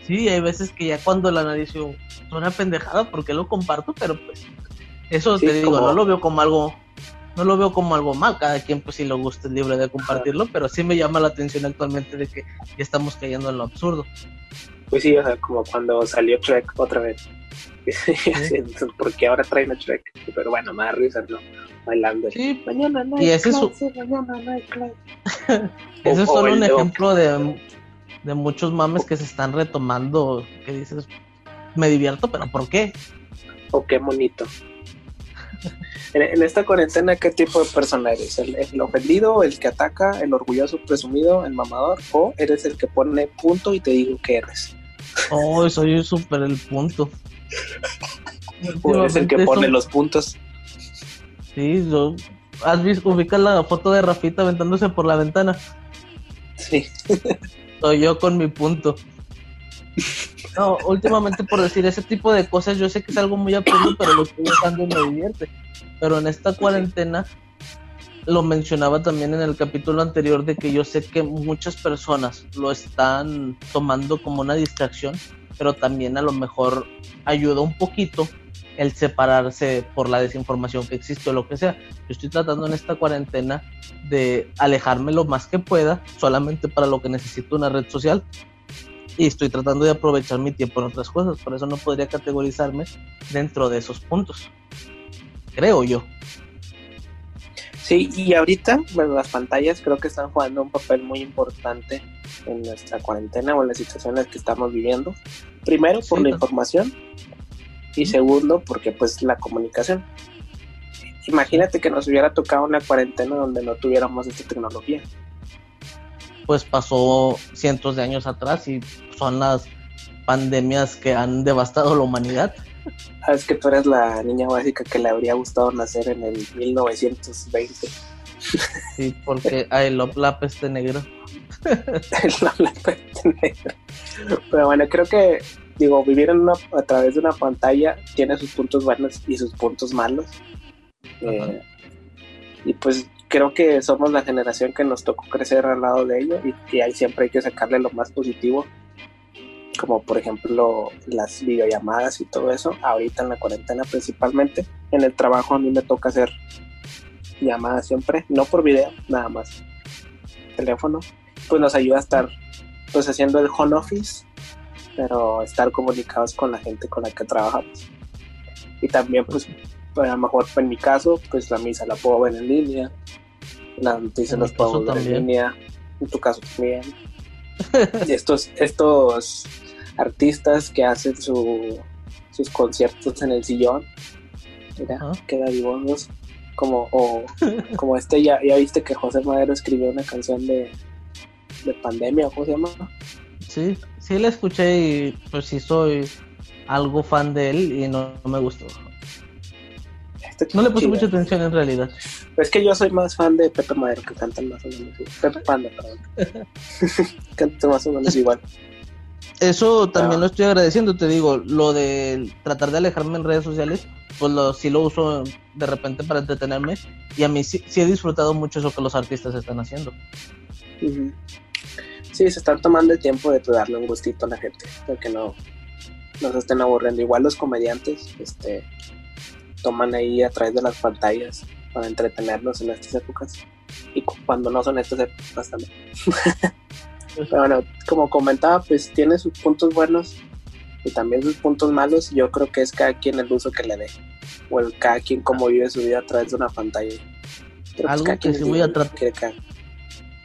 Sí, hay veces que ya cuando la analizo una pendejada porque lo comparto, pero pues eso te digo, no lo veo como algo no lo veo como algo mal, cada quien pues si lo gusta es libre de compartirlo, pero sí me llama la atención actualmente de que ya estamos cayendo en lo absurdo. Pues sí, o sea, como cuando salió Trek otra vez. porque ahora traen a Trek, pero bueno, más risa, ¿no? Bailando. Sí, mañana no hay y ese clase, mañana no hay Ese es solo un ejemplo de, de muchos mames que se están retomando, que dices, me divierto, pero ¿por qué? O qué bonito. En, esta cuarentena, ¿qué tipo de persona eres? ¿El, ofendido, el que ataca, el orgulloso presumido, el mamador? ¿O eres el que pone punto y te digo que eres? Oh, soy súper el punto. ¿O eres el que pone los puntos? Sí, yo... ¿Has visto, ubicas la foto de Rafita aventándose por la ventana? Sí. Soy yo con mi punto. No, últimamente por decir ese tipo de cosas, yo sé que es algo muy absurdo, pero lo estoy usando y me divierte. Pero en esta cuarentena, lo mencionaba también en el capítulo anterior, de que yo sé que muchas personas lo están tomando como una distracción, pero también a lo mejor ayuda un poquito el separarse por la desinformación que existe o lo que sea. Yo estoy tratando en esta cuarentena de alejarme lo más que pueda, solamente para lo que necesito una red social, y estoy tratando de aprovechar mi tiempo en otras cosas, por eso no podría categorizarme dentro de esos puntos, creo yo. Sí, y ahorita, bueno, las pantallas creo que están jugando un papel muy importante en nuestra cuarentena o en las situaciones que estamos viviendo. Primero, por la información y segundo, porque pues la comunicación. Imagínate que nos hubiera tocado una cuarentena donde no tuviéramos esta tecnología pues pasó cientos de años atrás y son las pandemias que han devastado la humanidad. Sabes que tú eres la niña básica que le habría gustado nacer en el 1920. Sí, porque hay love la peste negra. la peste negra. Pero bueno, creo que, digo, vivir en una, a través de una pantalla tiene sus puntos buenos y sus puntos malos. Eh, y pues creo que somos la generación que nos tocó crecer al lado de ello y que ahí siempre hay que sacarle lo más positivo, como por ejemplo las videollamadas y todo eso, ahorita en la cuarentena principalmente. En el trabajo a mí me toca hacer llamadas siempre, no por video, nada más. Teléfono, pues nos ayuda a estar pues haciendo el home office, pero estar comunicados con la gente con la que trabajamos. Y también pues a lo mejor en mi caso, pues la misa la puedo ver en línea, las noticias las puedo ver en línea, en tu caso también. y estos, estos artistas que hacen su, sus conciertos en el sillón, mira, queda vivos como, o, como este, ya, ya viste que José Madero escribió una canción de, de pandemia, ¿cómo se llama? Sí, sí la escuché y pues sí soy algo fan de él y no me gustó no le puse mucha atención en realidad. Es que yo soy más fan de Pepe Madero, que canta más o menos igual. Pepe Panda, perdón. canta más o menos igual. Eso también lo estoy agradeciendo, te digo, lo de tratar de alejarme en redes sociales, pues lo, sí lo uso de repente para entretenerme y a mí sí, he disfrutado mucho eso que los artistas están haciendo. Sí, se están tomando el tiempo de darle un gustito a la gente, para que no, no se estén aburriendo. Igual los comediantes este, toman ahí a través de las pantallas para entretenernos en estas épocas y cuando no son estas épocas también. bueno, como comentaba, pues tiene sus puntos buenos y también sus puntos malos. Yo creo que es cada quien el uso que le dé, o el cada quien cómo vive su vida a través de una pantalla. Pues, algo que sí voy a tratar.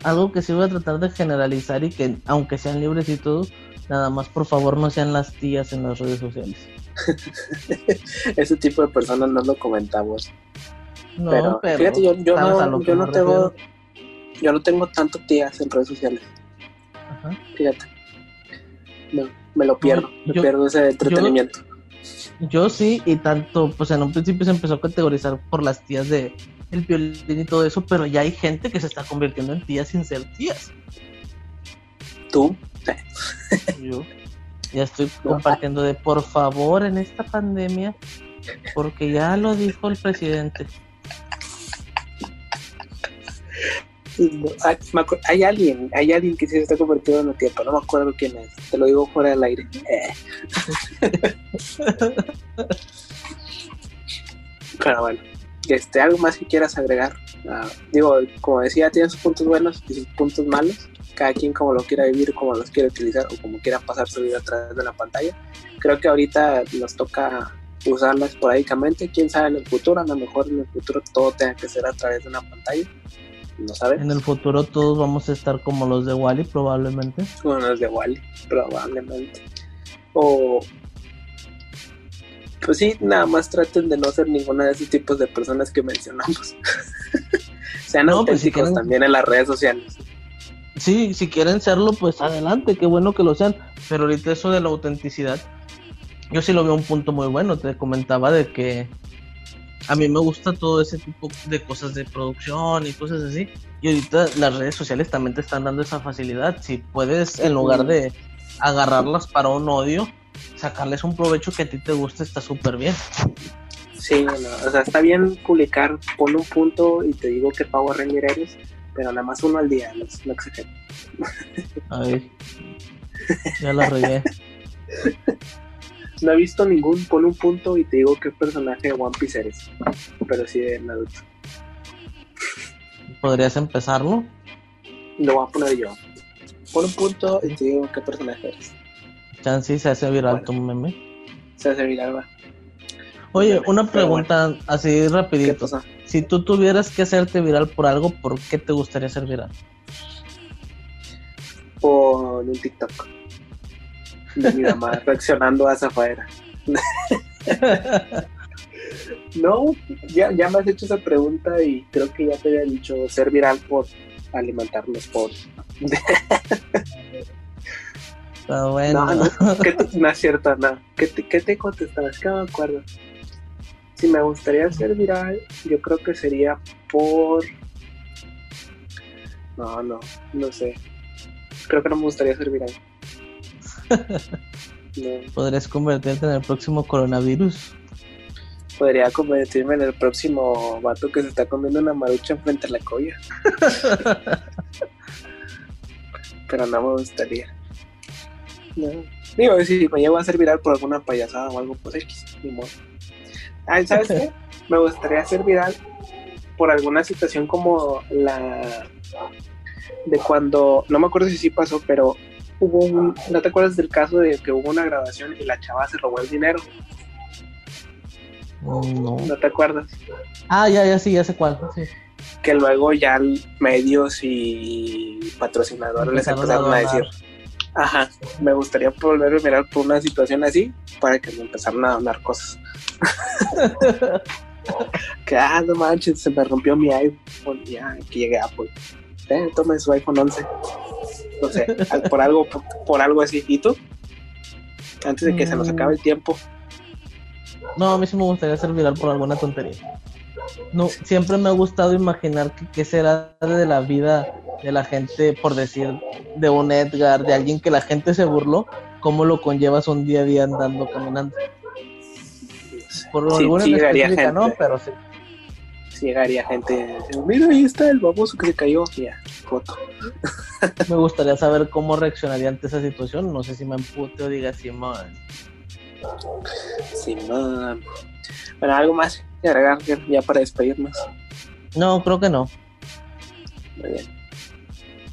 Algo que sí voy a tratar de generalizar y que, aunque sean libres y todo, nada más por favor no sean las tías en las redes sociales. Ese tipo de personas no lo comentamos. No, pero, fíjate, yo, no, yo no tengo, yo no tengo tanto tías en redes sociales. Fíjate. me lo pierdo, me pierdo ese entretenimiento. Yo, sí, y tanto, pues en un principio se empezó a categorizar por las tías de el violín y todo eso, pero ya hay gente que se está convirtiendo en tías sin ser tías. ¿Tú? Yo. Ya estoy compartiendo de por favor en esta pandemia, porque ya lo dijo el presidente. Hay, alguien, hay alguien que se está convirtiendo en el tiempo, no me acuerdo quién es, te lo digo fuera del aire. Pero bueno, este, algo más que quieras agregar. Ah, digo, como decía, tiene sus puntos buenos y sus puntos malos. Cada quien como lo quiera vivir, como los quiere utilizar o como quiera pasar su vida a través de la pantalla. Creo que ahorita nos toca usarla esporádicamente. Quién sabe en el futuro, a lo mejor en el futuro todo tenga que ser a través de una pantalla no. En el futuro todos vamos a estar como los de Wally, probablemente. Como los de Wally, probablemente. O. Pues sí, nada más traten de no ser ninguna de esos tipos de personas que mencionamos. Sean no, pues auténticos también en las redes sociales. Sí, si quieren serlo, pues adelante, qué bueno que lo sean. Pero ahorita eso de la autenticidad, yo sí lo veo un punto muy bueno. Te comentaba de que a mí me gusta todo ese tipo de cosas de producción y cosas así. Y ahorita las redes sociales también te están dando esa facilidad. Si puedes, en lugar de agarrarlas para un odio, sacarles un provecho que a ti te guste, está súper bien. Sí, o sea, está bien publicar, pon un punto y te digo que Power Ranger eres, pero nada más uno al día, no, no exagero. Ay, ya la regué. No he visto ningún, pon un punto y te digo qué personaje de One Piece eres. Pero sí de Naruto. ¿Podrías empezarlo? Lo voy a poner yo. Pon un punto y te digo qué personaje eres. Chancy se hace viral tu meme. Se hace viral, va. Oye, una pregunta así rapidito. Si tú tuvieras que hacerte viral por algo, ¿por qué te gustaría ser viral? Por un TikTok mi mamá reaccionando a Zafaera. no, ya, ya me has hecho esa pregunta y creo que ya te había dicho ser viral por alimentar los pobres. bueno. No, no, es cierto, no. ¿Qué te, qué te contestabas? Que no me acuerdo. Si me gustaría ser viral, yo creo que sería por. No, no, no sé. Creo que no me gustaría ser viral. ¿Podrías convertirte en el próximo coronavirus? Podría convertirme en el próximo vato que se está comiendo una marucha frente a la colla. Pero no me gustaría. No. Digo, si me llevo a ser viral por alguna payasada o algo, pues X, ni modo. Ay, ¿sabes qué? Me gustaría ser viral por alguna situación como la de cuando, no me acuerdo si sí pasó, pero hubo un, ¿no te acuerdas del caso de que hubo una grabación y la chava se robó el dinero? no. ¿No te acuerdas? Ah, ya, ya sí, ya sé cuál. Que luego ya medios y patrocinadores les empezaron a, decir, ajá, me gustaría volver a mirar por una situación así para que me empezaran a donar cosas. que, ah, no manches, se me rompió mi iPhone, ya, que llegué a Apple. Eh, tome su iPhone 11 no sé, por algo, por, algo así. ¿Y tú? Antes de que se nos acabe el tiempo. No, a mí sí me gustaría ser viral por alguna tontería. No, siempre me ha gustado imaginar qué será de la vida de la gente, por decir, de un Edgar, de alguien que la gente se burló, cómo lo conllevas un día a día andando, caminando. Por sí, alguna sí gente, no, pero sí. Llegaría gente, mira, ahí está el baboso que se cayó, ya, foto. Me gustaría saber cómo reaccionaría ante esa situación, no sé si me empute o diga Simón. Simón. Bueno, algo más que agregar ya para despedirnos. No, creo que no. Muy bien.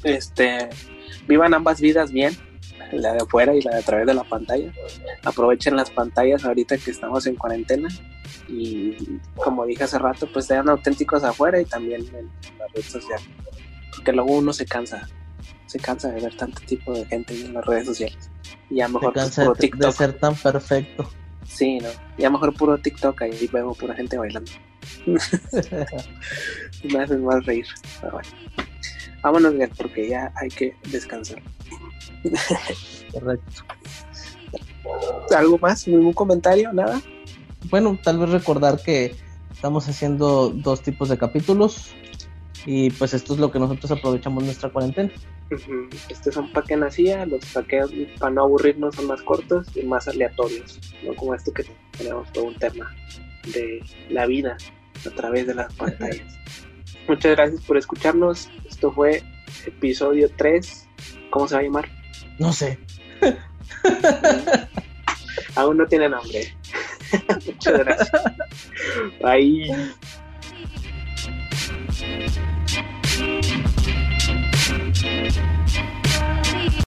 Este, vivan ambas vidas bien, la de afuera y la de a través de la pantalla. Aprovechen las pantallas ahorita que estamos en cuarentena y como dije hace rato, pues sean auténticos afuera y también en, la red social. Porque luego uno se cansa, se cansa de ver tanto tipo de gente en las redes sociales. Y a lo mejor se cansa de, ser tan perfecto. Sí, ¿no? Y a lo mejor puro TikTok ahí vemos pura gente bailando. me hace más reír. Pero bueno. Vámonos bien, porque ya hay que descansar. Correcto. ¿Algo más? ¿Ningún comentario? ¿Nada? Bueno, tal vez recordar que estamos haciendo dos tipos de capítulos y pues esto es lo que nosotros aprovechamos nuestra cuarentena. Estos son para que nacía, los que para no aburrirnos son más cortos y más aleatorios, no como este que tenemos todo un tema de la vida a través de las pantallas. Muchas gracias por escucharnos. Esto fue episodio 3. ¿Cómo se va a llamar? No sé. Aún no tiene nombre. Muchas gracias. Bye.